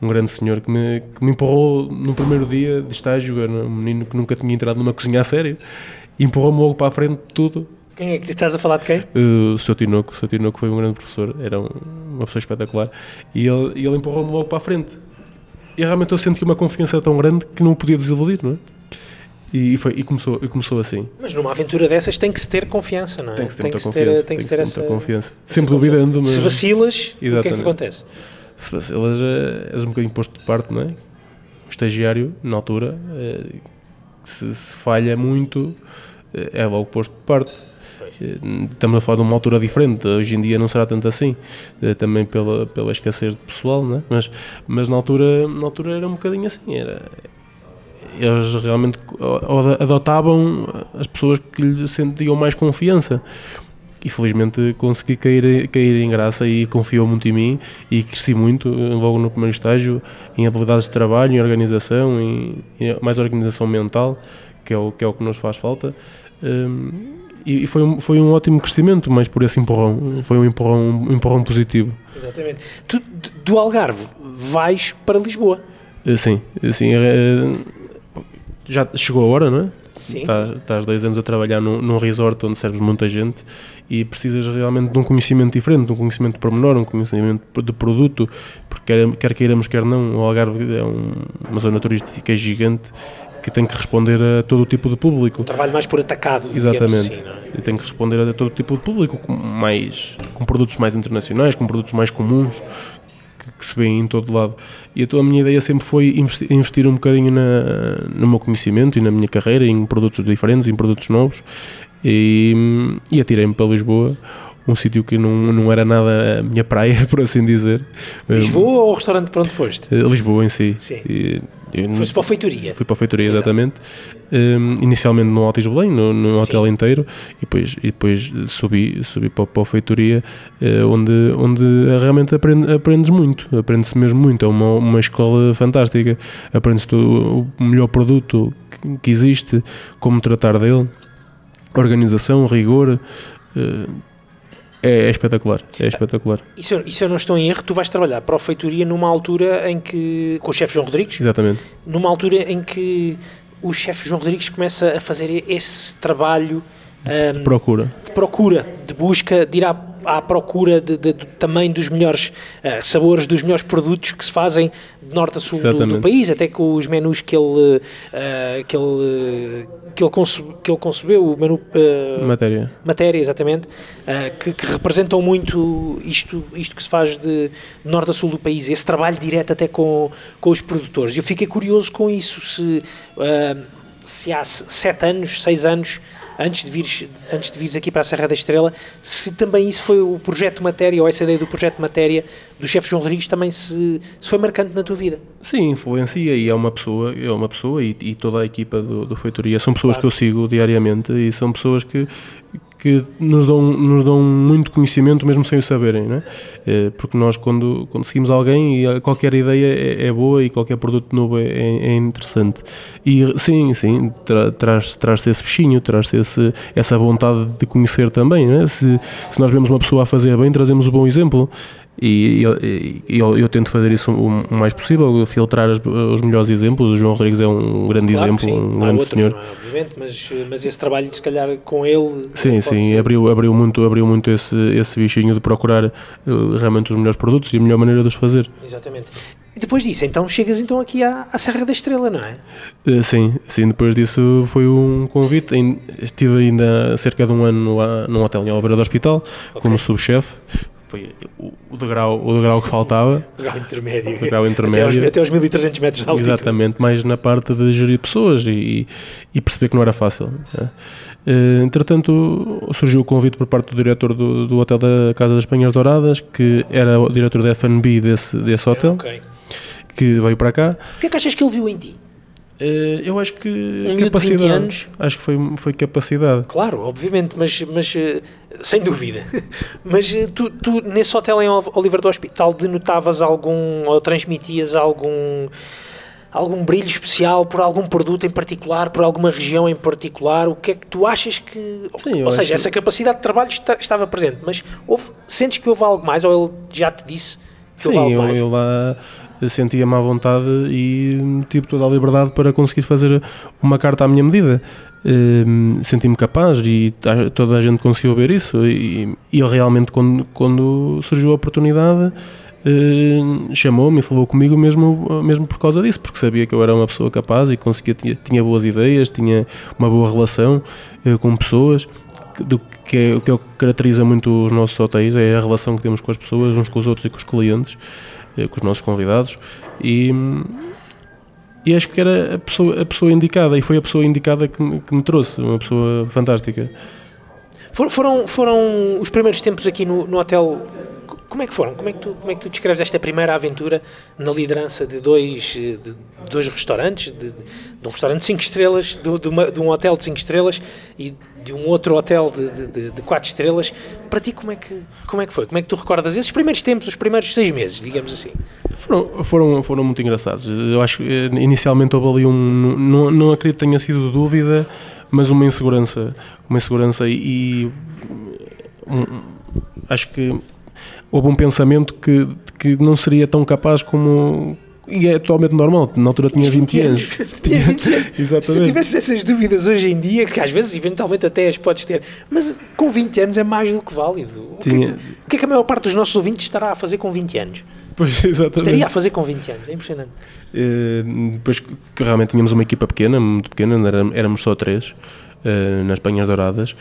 [SPEAKER 1] um grande senhor que me, que me empurrou no primeiro dia de estágio. Era um menino que nunca tinha entrado numa cozinha a sério, e empurrou-me logo para a frente tudo.
[SPEAKER 2] Quem é que estás a falar de quem?
[SPEAKER 1] Uh, o Sr. Tinoco, o Sr. Tinoco foi um grande professor, era um, uma pessoa espetacular, e ele, ele empurrou-me logo para a frente. E realmente eu que uma confiança tão grande que não o podia desiludir, não é? E, foi, e, começou, e começou assim.
[SPEAKER 2] Mas numa aventura dessas tem que se ter confiança, não é?
[SPEAKER 1] Tem que se ter muita confiança.
[SPEAKER 2] tem que ter, essa,
[SPEAKER 1] confiança. Sempre duvidando. Mas...
[SPEAKER 2] Se vacilas, Exatamente. o que é que acontece?
[SPEAKER 1] Se vacilas, é, és um bocadinho posto de parte, não é? O estagiário, na altura, é, se, se, falha muito, é logo posto de parte. Eh, estamos a falar de uma altura diferente, hoje em dia não será tanto assim, eh, também pela, pela escassez de pessoal, não é? mas, mas na, altura, na altura era um bocadinho assim, era, eles realmente adotavam as pessoas que lhe sentiam mais confiança. E felizmente consegui cair, cair em graça e confiou muito em mim e cresci muito logo no primeiro estágio em habilidades de trabalho, em organização, em, em mais organização mental, que é o que, é o que nos faz falta. Um, e foi um, foi um ótimo crescimento, mas por esse empurrão, foi um empurrão, um empurrão positivo.
[SPEAKER 2] Exatamente. Tu, do Algarve, vais para Lisboa?
[SPEAKER 1] Eh, sim, sim. Eh, já chegou a hora, não é?
[SPEAKER 2] Sim.
[SPEAKER 1] Estás, estás dois anos a trabalhar num, num resort onde serves muita gente e precisas realmente de um conhecimento diferente, de um conhecimento de pormenor, um conhecimento de produto, porque quer, quer queiramos, quer não, o Algarve é um, uma zona turística gigante que tem que responder a todo o tipo de público. Um
[SPEAKER 2] trabalho mais por atacado.
[SPEAKER 1] Exatamente.
[SPEAKER 2] Assim,
[SPEAKER 1] é? E tem que responder a todo o tipo de público, com, mais, com produtos mais internacionais, com produtos mais comuns, que, se vêem em todo lado. E então a minha ideia sempre foi investir, investir um bocadinho na, no meu conhecimento e na minha carreira, em produtos diferentes, em produtos novos, e, e atirei-me para Lisboa um sítio que não, não era nada a minha praia, por assim dizer.
[SPEAKER 2] Lisboa um, ou o restaurante para onde foste?
[SPEAKER 1] Eh, Lisboa em si.
[SPEAKER 2] Sim. E, Foste para a feitoria?
[SPEAKER 1] Fui para a feitoria, exatamente. Um, inicialmente no Altis Belém, no, no hotel inteiro, e depois, e depois subi, subi para, para a feitoria, uh, onde, onde realmente aprende, aprendes muito, aprende-se mesmo muito. É uma, uma escola fantástica. Aprendes o melhor produto que, que existe, como tratar dele, organização, rigor. Uh, é, é, espetacular, é espetacular.
[SPEAKER 2] E se, eu, e se eu não estou em erro, tu vais trabalhar para a feitoria numa altura em que, com o chefe João Rodrigues?
[SPEAKER 1] Exatamente.
[SPEAKER 2] Numa altura em que o chefe João Rodrigues começa a fazer esse trabalho
[SPEAKER 1] um, de procura,
[SPEAKER 2] de procura, de busca, de ir à à procura de, de, de, também dos melhores uh, sabores, dos melhores produtos que se fazem de norte a sul do, do, país, até com os menus que ele, uh, que ele, que ele, concebe, que ele concebeu, o menu...
[SPEAKER 1] Uh, matéria.
[SPEAKER 2] Matéria, exatamente, que, que, representam muito isto, isto que se faz de norte a sul do país, esse trabalho direto até com, com os produtores. Eu fiquei curioso com isso, se, se há sete anos, seis anos antes de vires, antes de vires aqui para a Serra da Estrela, se também isso foi o projeto Matéria, ou essa ideia do projeto Matéria do chefe João Rodrigues, também se, se, foi marcante na tua vida.
[SPEAKER 1] Sim, influencia e é uma pessoa, é uma pessoa e, e toda a equipa do, do Feitoria são pessoas claro. que eu sigo diariamente e são pessoas que que nos dão, nos dão muito conhecimento mesmo sem o saberem, né? porque nós quando, quando seguimos alguém qualquer ideia é, é boa e qualquer produto novo é, é, é interessante e sim, sim, tra, traz, traz esse bichinho, traz esse, essa vontade de conhecer também, né? se, se nós vemos uma pessoa a fazer bem, trazemos o um bom exemplo e eu, eu, eu, tento fazer isso o mais possível, filtrar os, os melhores exemplos. O João Rodrigues é um grande claro exemplo, um grande outros, senhor.
[SPEAKER 2] É, obviamente, mas, mas esse trabalho, se calhar, com ele.
[SPEAKER 1] Sim, sim, abriu, abriu muito, abriu muito esse, esse bichinho de procurar uh, realmente os melhores produtos e a melhor maneira de os fazer.
[SPEAKER 2] Exatamente. E depois disso, então chegas então aqui à, à Serra da Estrela, não é?
[SPEAKER 1] Uh, sim, sim, depois disso foi um convite. Estive ainda cerca de um ano no, num hotel em Albeira do Hospital, okay. como subchefe foi o, o, degrau, o degrau que faltava.
[SPEAKER 2] O degrau intermédio.
[SPEAKER 1] O degrau intermédio. Até
[SPEAKER 2] aos, até aos 1300 metros de altitude.
[SPEAKER 1] Exatamente, mais na parte de gerir pessoas e, e perceber que não era fácil. Né? Uh, entretanto, surgiu o convite por parte do diretor do, do Hotel da Casa das Penhas Douradas, que era o diretor da F&B desse, desse hotel,
[SPEAKER 2] okay.
[SPEAKER 1] que veio para cá.
[SPEAKER 2] O que é que achas que ele viu em ti?
[SPEAKER 1] Uh, eu acho que
[SPEAKER 2] um capacidade. anos.
[SPEAKER 1] Acho que foi, foi capacidade.
[SPEAKER 2] Claro, obviamente, mas, mas uh, sem dúvida. mas uh, tu, tu, nesse hotel em Oliver do Hospital, denotavas algum ou transmitias algum algum brilho especial por algum produto em particular, por alguma região em particular? O que é que tu achas que.
[SPEAKER 1] Sim,
[SPEAKER 2] ou seja,
[SPEAKER 1] que...
[SPEAKER 2] essa capacidade de trabalho está, estava presente, mas houve, sentes que houve algo mais ou ele já te disse que
[SPEAKER 1] Sim,
[SPEAKER 2] houve algo
[SPEAKER 1] eu,
[SPEAKER 2] mais?
[SPEAKER 1] eu lá sentia-me à vontade e tive toda a liberdade para conseguir fazer uma carta à minha medida. Uh, senti-me capaz e toda a gente conseguiu ver isso e, eu realmente quando, quando surgiu a oportunidade uh, chamou-me e falou comigo mesmo, mesmo por causa disso, porque sabia que eu era uma pessoa capaz e conseguia, tinha, tinha boas ideias, tinha uma boa relação uh, com pessoas do que é o que caracteriza muito os nossos hotéis é a relação que temos com as pessoas, uns com os outros e com os clientes, com os nossos convidados e e acho que era a pessoa, a pessoa indicada e foi a pessoa indicada que me, que me trouxe, uma pessoa fantástica.
[SPEAKER 2] Foram, foram os primeiros tempos aqui no, no hotel. Como é que foram? Como é que, tu, como é que tu descreves esta primeira aventura na liderança de dois, de, de dois restaurantes, de, de, um restaurante de 5 estrelas, de, uma, de, um hotel de 5 estrelas e de um outro hotel de, de, 4 estrelas? Para ti, como é, que, como é que foi? Como é que tu recordas esses primeiros tempos, os primeiros seis meses, digamos assim?
[SPEAKER 1] Foram, foram, foram muito engraçados. Eu acho que eh, inicialmente houve ali um. Não, não acredito que tenha sido dúvida, mas uma insegurança. Uma insegurança e. Um, acho que houve um pensamento que, que não seria tão capaz como. E é totalmente normal, na altura tinha 20, 20 anos.
[SPEAKER 2] tinha 20 anos. Exatamente. Se tu tivesses essas dúvidas hoje em dia, que às vezes eventualmente até as podes ter, mas com 20 anos é mais do que válido. O, tinha... que, o que é que a maior parte dos nossos ouvintes estará a fazer com 20 anos?
[SPEAKER 1] Pois, exatamente.
[SPEAKER 2] Estaria a fazer com 20 anos, é impressionante.
[SPEAKER 1] Uh, depois que realmente tínhamos uma equipa pequena, muito pequena, éramos só três. Uh, nas Penhas Douradas.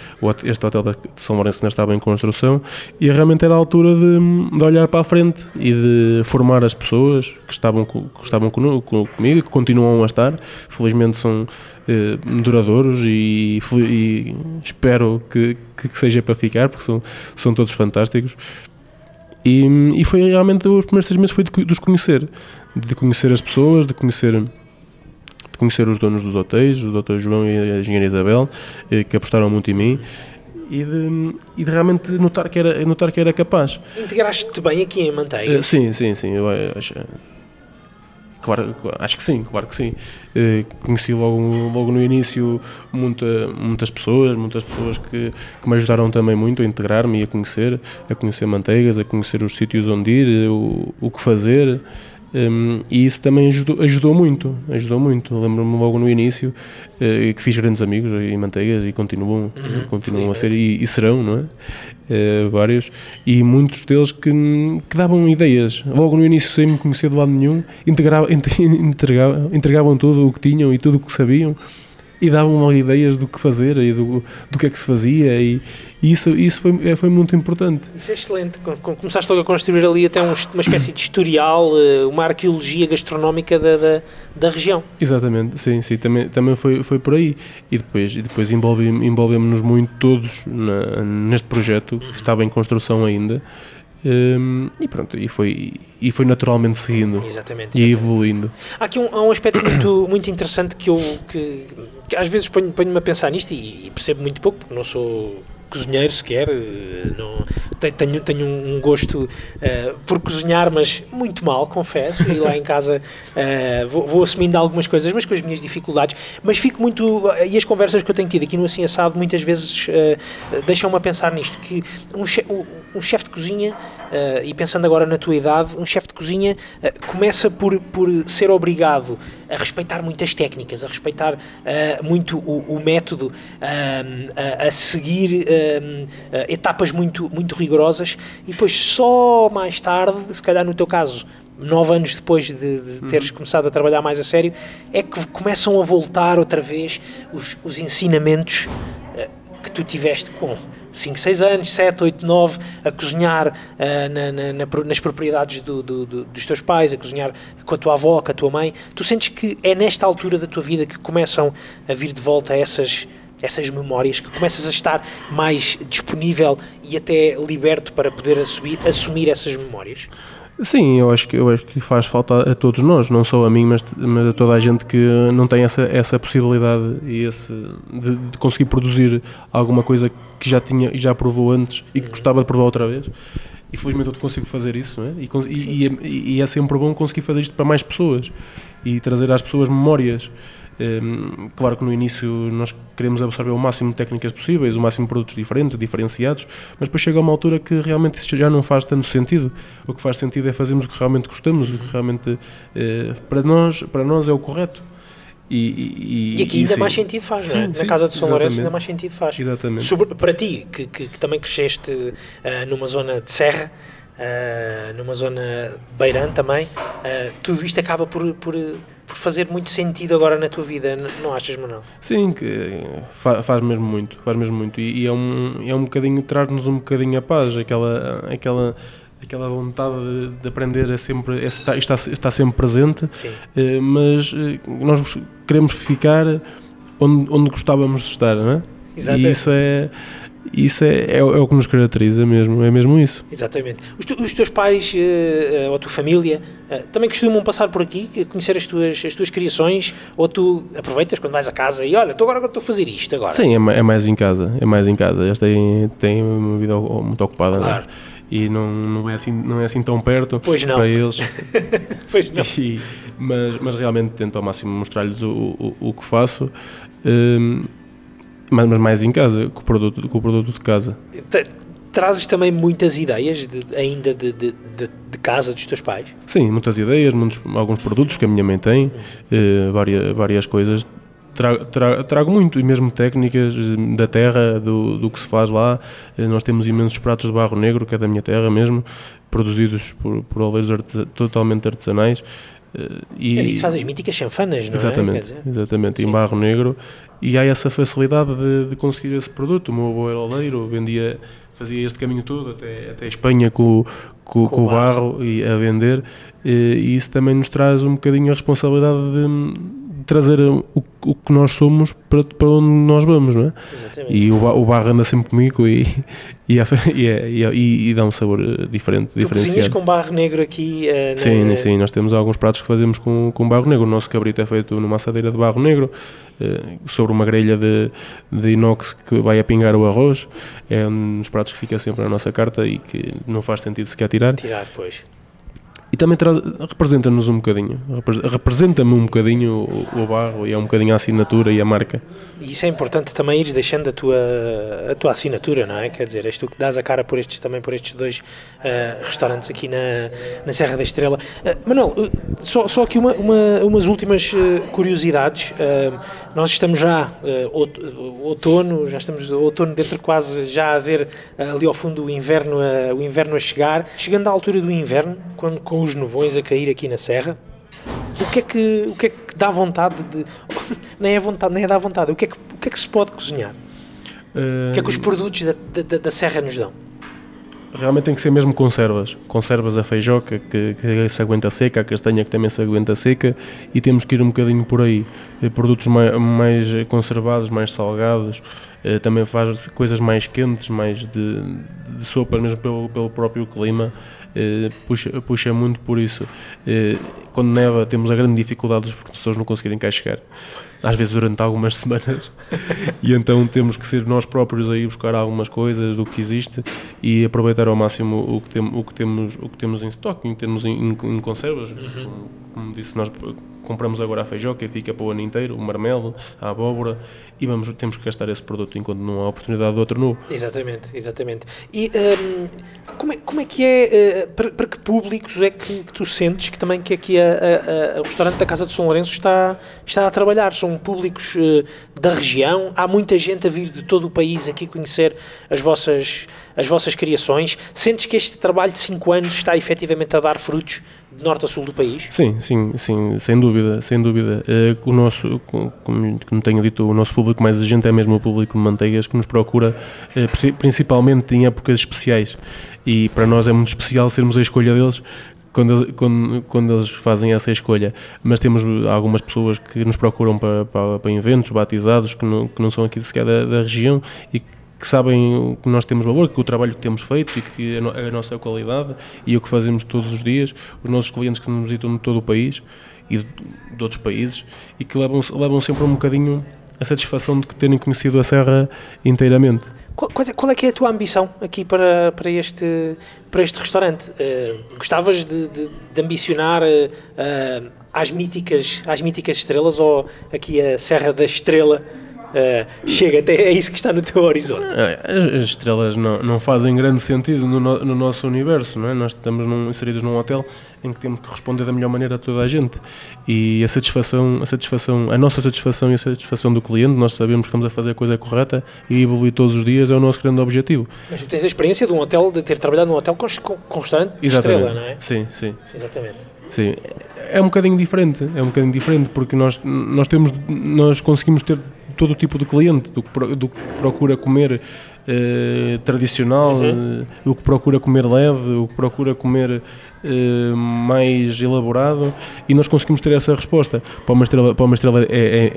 [SPEAKER 1] Este hotel de São Lourenço ainda estava em construção e realmente era a altura de, de, olhar para a frente e de formar as pessoas que estavam, que estavam comigo, e que continuam a estar. Felizmente são uh, duradouros e, e espero que, que, seja para ficar, porque são, são todos fantásticos. E, e foi realmente os primeiros seis meses foi de, de os conhecer, de conhecer as pessoas, de conhecer de conhecer os donos dos hotéis, o Dr. João e a engenheira Isabel, eh, que apostaram muito em mim. E de, e de, realmente notar que era, notar que era capaz.
[SPEAKER 2] Integraste-te bem aqui em Manteiga?
[SPEAKER 1] Uh, sim, sim, sim. Eu acho, Claro, acho que sim, claro que sim. Uh, conheci logo, logo no início muita, muitas pessoas, muitas pessoas que, que me ajudaram também muito a integrar-me e a conhecer, a conhecer manteigas, a conhecer os sítios onde ir, o, o que fazer. Um, e isso também ajudou, ajudou muito, ajudou muito. Lembro-me logo no início uh, que fiz grandes amigos em Manteigas e continuam, uhum, continuam a ser e, e, serão, não é? Uh, vários. E muitos deles que, que davam ideias. Logo no início, sem me conhecer de lado nenhum, integrava, entregavam, entregavam tudo o que tinham e tudo o que sabiam e davam logo ideias do que fazer e do, do que é que se fazia e, e isso, isso foi, é, foi muito importante.
[SPEAKER 2] Isso é excelente. Começaste logo a construir ali até um, uma espécie de historial, eh, uma arqueologia gastronómica da, da, da, região.
[SPEAKER 1] Exatamente, sim, sim, também, também foi, foi por aí. E depois, e depois envolvemos-nos muito todos na, neste projeto que estava em construção ainda. Um, e pronto, e foi, e foi naturalmente seguindo
[SPEAKER 2] exatamente,
[SPEAKER 1] exatamente. e evoluindo.
[SPEAKER 2] Há aqui um, há um aspecto muito, muito interessante que eu que, que às vezes ponho-me ponho a pensar nisto e, e, percebo muito pouco, porque não sou cozinheiro sequer, eh, não, tenho, tenho um gosto uh, por cozinhar, mas muito mal, confesso, e lá em casa uh, vou, vou, assumindo algumas coisas, mas com as minhas dificuldades, mas fico muito, e as conversas que eu tenho tido aqui no Assim Assado muitas vezes uh, deixam-me a pensar nisto, que um, um chefe de cozinha, e pensando agora na tua idade, um chefe de cozinha começa por, por ser obrigado a respeitar muitas técnicas, a respeitar muito o, o método, a, a seguir etapas muito, muito rigorosas e depois só mais tarde, se calhar no teu caso, nove anos depois de, de uhum. teres uhum. começado a trabalhar mais a sério, é que começam a voltar outra vez os, os ensinamentos uh, que tu tiveste com 5, 6 anos, 7, 8, 9, a cozinhar uh, na, na, na, nas propriedades do, do, do, dos teus pais, a cozinhar com a tua avó, com a tua mãe. Tu sentes que é nesta altura da tua vida que começam a vir de volta essas essas memórias, que começas a estar mais disponível e até liberto para poder assumir, assumir essas memórias?
[SPEAKER 1] Sim, eu acho que eu acho que faz falta a todos nós, não só a mim, mas, mas a toda a gente que não tem essa, essa possibilidade e esse de, de conseguir produzir alguma coisa que já tinha e já provou antes e que gostava de provar outra vez. E felizmente eu consigo fazer isso, não é? E, e, e, e, é sempre bom conseguir fazer isto para mais pessoas. e trazer às pessoas memórias. Um, claro que no início nós queremos absorver o máximo de técnicas possíveis, o máximo de produtos diferentes, diferenciados, mas depois chega a uma altura que realmente isso já não faz tanto sentido. O que faz sentido é fazermos o que realmente gostamos, o que realmente uh, para, nós, para nós é o correto.
[SPEAKER 2] E, e, e, aqui ainda sim. mais sentido faz, sim, não é? Na sim, casa de São Lourenço ainda mais sentido faz.
[SPEAKER 1] Exatamente.
[SPEAKER 2] Sobre, para ti, que, que, que também cresceste uh, numa zona de serra, uh, numa zona beirã também, uh, tudo isto acaba por, por, por, fazer muito sentido agora na tua vida, não achas, Manuel?
[SPEAKER 1] Sim, que faz mesmo muito, faz mesmo muito. E, e é, um, é um bocadinho, traz-nos um bocadinho a paz, aquela... aquela aquela vontade de, de aprender é sempre é, está, está, está sempre presente,
[SPEAKER 2] eh,
[SPEAKER 1] mas eh, nós queremos ficar onde, onde gostávamos de estar, não é?
[SPEAKER 2] Exatamente.
[SPEAKER 1] E isso é isso é, é, é, o que nos caracteriza mesmo, é mesmo isso.
[SPEAKER 2] Exatamente. Os, tu, os teus pais uh, ou a tua família uh, também costumam passar por aqui, conhecer as tuas, as tuas criações, ou tu aproveitas quando vais a casa e olha, estou agora estou a fazer isto agora.
[SPEAKER 1] Sim, é, é, mais em casa, é mais em casa. Eles têm, têm uma vida muito ocupada,
[SPEAKER 2] claro.
[SPEAKER 1] É? e não, não, é assim, não é assim tão perto
[SPEAKER 2] pois não.
[SPEAKER 1] para eles.
[SPEAKER 2] pois não.
[SPEAKER 1] E, mas, mas realmente tento ao máximo mostrar-lhes o, o, o, que faço, um, mas, mas mais em casa, com o produto, com o produto de casa.
[SPEAKER 2] Trazes também muitas ideias de, ainda de, de, de, casa dos teus pais?
[SPEAKER 1] Sim, muitas ideias, muitos, alguns produtos que a minha mãe tem, uh, várias, várias coisas Trago, trago, trago, muito, e mesmo técnicas eh, da terra, do, do que se faz lá. Eh, nós temos imensos pratos de barro negro, que é da minha terra mesmo, produzidos por, por olveiros artes, totalmente artesanais.
[SPEAKER 2] E, é, e faz as míticas chanfanas, não
[SPEAKER 1] exatamente,
[SPEAKER 2] é?
[SPEAKER 1] Exatamente, Sim. em barro negro. E há essa facilidade de, de conseguir esse produto. O meu avô era oleiro, vendia, fazia este caminho todo até, até a Espanha com, com, com, com o barro, barro e a vender. E, e isso também nos traz um bocadinho a responsabilidade de trazer o, o que nós somos para, para onde nós vamos, não é?
[SPEAKER 2] Exatamente.
[SPEAKER 1] E o, o barro anda sempre comigo e, e, e, e, e dá um sabor eh, diferente, tu diferenciado.
[SPEAKER 2] com barro negro aqui? Uh,
[SPEAKER 1] na... Sim, sim, nós temos alguns pratos que fazemos com, com barro negro. O nosso cabrito é feito numa assadeira de barro negro, uh, sobre uma grelha de, de inox que vai a pingar o arroz. É um dos pratos que fica sempre na nossa carta e que não faz sentido sequer tirar.
[SPEAKER 2] Tirar, pois
[SPEAKER 1] e também representa-nos um bocadinho, representa-me um bocadinho o, o, barro e é um bocadinho a assinatura e a marca.
[SPEAKER 2] E isso é importante também ires deixando a tua, a tua assinatura, não é? Quer dizer, és tu que dás a cara por estes, também por estes dois uh, restaurantes aqui na, na Serra da Estrela. Uh, Manuel, uh, só, só aqui uma, uma, umas últimas curiosidades. nós estamos já outono, já estamos outono dentro quase já a ver ali ao fundo o inverno, o inverno a chegar. Chegando à altura do inverno, quando com os nuvens a cair aqui na serra, o que é que, o que, é que dá vontade de. Nem é vontade, nem é dá vontade. O que é que, o que, é que se pode cozinhar? Uh, o que é que os produtos da, da, da serra nos dão?
[SPEAKER 1] Realmente tem que ser mesmo conservas. Conservas a feijoca que, que, se aguenta seca, a castanha que também se aguenta seca e temos que ir um bocadinho por aí. Eh, produtos mais, mais conservados, mais salgados, eh, também faz coisas mais quentes, mais de, de sopa, mesmo pelo, pelo próprio clima. Eh, puxa, puxa muito por isso. Eh, quando neva, temos a grande dificuldade dos fornecedores não conseguirem cá chegar, às vezes durante algumas semanas, e então temos que ser nós próprios aí buscar algumas coisas do que existe e aproveitar ao máximo o que, tem, o que, temos, o que temos em estoque, em termos em, em conservas. Uhum. Como, como disse, nós compramos agora a feijoca e fica para o ano inteiro, o marmelo, a abóbora, e vamos, temos que gastar esse produto enquanto não há oportunidade de outro novo.
[SPEAKER 2] Exatamente, exatamente. E um, como, é, como é que é, uh, para, para, que públicos é que, que, tu sentes que também que aqui a, a, a, o restaurante da Casa de São Lourenço está, está a trabalhar? São públicos uh, da região? Há muita gente a vir de todo o país aqui conhecer as vossas, as vossas criações? Sentes que este trabalho de 5 anos está efetivamente a dar frutos de norte a sul do país?
[SPEAKER 1] Sim, sim, sim, sem dúvida, sem dúvida. Uh, o nosso, como, como tenho dito, o nosso público mais exigente é mesmo o público de manteigas que nos procura uh, principalmente em épocas especiais e para nós é muito especial sermos a escolha deles quando, quando, quando eles fazem essa escolha. Mas temos algumas pessoas que nos procuram para, para, para eventos, batizados, que não, que não são aqui sequer da, da região e que sabem que nós temos valor, que o trabalho que temos feito e que a, a, nossa qualidade e o que fazemos todos os dias, os nossos clientes que nos visitam de todo o país e de, outros países e que levam, levam sempre um bocadinho a satisfação de terem conhecido a Serra inteiramente.
[SPEAKER 2] Qual, qual, é que é a tua ambição aqui para, para, este, para este restaurante? Uh, gostavas de, de, de ambicionar uh, às míticas, às míticas estrelas ou aqui a Serra da Estrela uh, chega até é isso que está no teu horizonte?
[SPEAKER 1] É, as, as estrelas não, não fazem grande sentido no, no, no, nosso universo, não é? Nós estamos num, inseridos num hotel em que temos que responder da melhor maneira a toda a gente e a satisfação, a satisfação, a nossa satisfação e a satisfação do cliente, nós sabemos que estamos a fazer a coisa correta e evoluir todos os dias é o nosso grande objetivo.
[SPEAKER 2] Mas tu tens a experiência de um hotel, de ter trabalhado num hotel com, com, com restaurante
[SPEAKER 1] Exatamente.
[SPEAKER 2] estrela, não é?
[SPEAKER 1] Sim, sim.
[SPEAKER 2] Exatamente.
[SPEAKER 1] Sim, é um bocadinho diferente, é um bocadinho diferente porque nós, nós temos, nós conseguimos ter todo o tipo de cliente, do que, do que procura comer eh, tradicional,
[SPEAKER 2] Uhum.
[SPEAKER 1] eh, o que procura comer leve, o que procura comer eh, mais elaborado e nós conseguimos ter essa resposta. Para uma estrela, para uma estrela é, é,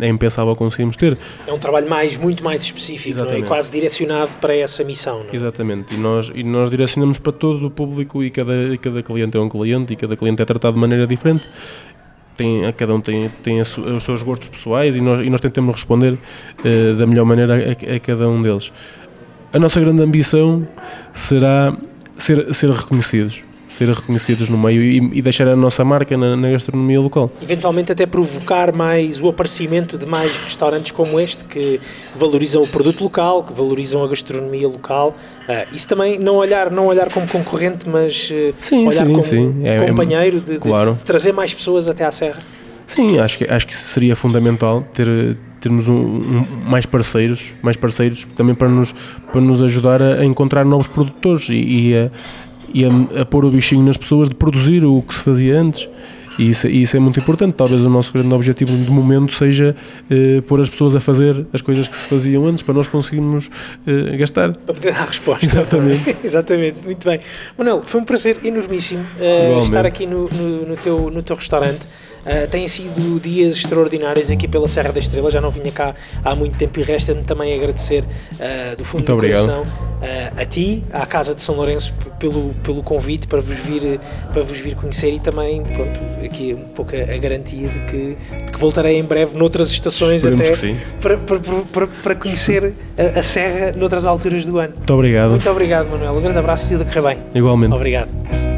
[SPEAKER 1] é, é impensável conseguirmos ter.
[SPEAKER 2] É um trabalho mais, muito mais específico, é? Quase direcionado para essa missão, é?
[SPEAKER 1] Exatamente, e nós, e nós direcionamos para todo o público e cada, cada cliente é um cliente e cada cliente é tratado de maneira diferente. Tem, cada um tem, tem os seus gostos pessoais e nós, e nós tentamos responder eh, da melhor maneira a, a cada um deles. A nossa grande ambição será ser, ser reconhecidos, ser reconhecidos no meio e, e deixar a nossa marca na, na gastronomia local.
[SPEAKER 2] Eventualmente até provocar mais o aparecimento de mais restaurantes como este que valorizam o produto local, que valorizam a gastronomia local. Ah, isso também não olhar, não olhar como concorrente, mas eh,
[SPEAKER 1] Sim,
[SPEAKER 2] olhar
[SPEAKER 1] sim,
[SPEAKER 2] como
[SPEAKER 1] sim. É- é-
[SPEAKER 2] companheiro de, de-
[SPEAKER 1] claro.
[SPEAKER 2] de trazer mais pessoas até à Serra.
[SPEAKER 1] Sim, acho que, acho que seria fundamental ter, termos um, um- mais parceiros, mais parceiros também para nos, para nos ajudar a, a encontrar novos produtores e, e a, e a, a pôr o bichinho nas pessoas de produzir o que se fazia antes. E isso, e isso é muito importante. Talvez o nosso grande objetivo de momento seja eh, pôr as pessoas a fazer as coisas que se faziam antes para nós conseguirmos eh, gastar.
[SPEAKER 2] Para poder dar resposta.
[SPEAKER 1] Exatamente.
[SPEAKER 2] Exatamente, muito bem. Manuel, foi um prazer enormíssimo eh, estar aqui no, no, no teu, no teu restaurante. Uh, têm sido dias extraordinários aqui pela Serra da Estrela, já não vinha cá há muito tempo e resta-me também agradecer uh, do fundo
[SPEAKER 1] Muito
[SPEAKER 2] do
[SPEAKER 1] obrigado.
[SPEAKER 2] coração uh, a ti, à Casa de São Lourenço, pelo, pelo convite para vos, vir, para vos vir conhecer e também, pronto, aqui um pouco a, a garantia de que, de que voltarei em breve noutras estações
[SPEAKER 1] Esperemos
[SPEAKER 2] até para, para, para, para conhecer a, a Serra noutras alturas do ano.
[SPEAKER 1] Muito obrigado.
[SPEAKER 2] Muito obrigado, Manuel. Um grande abraço e tudo a correr bem.
[SPEAKER 1] Igualmente.
[SPEAKER 2] Obrigado.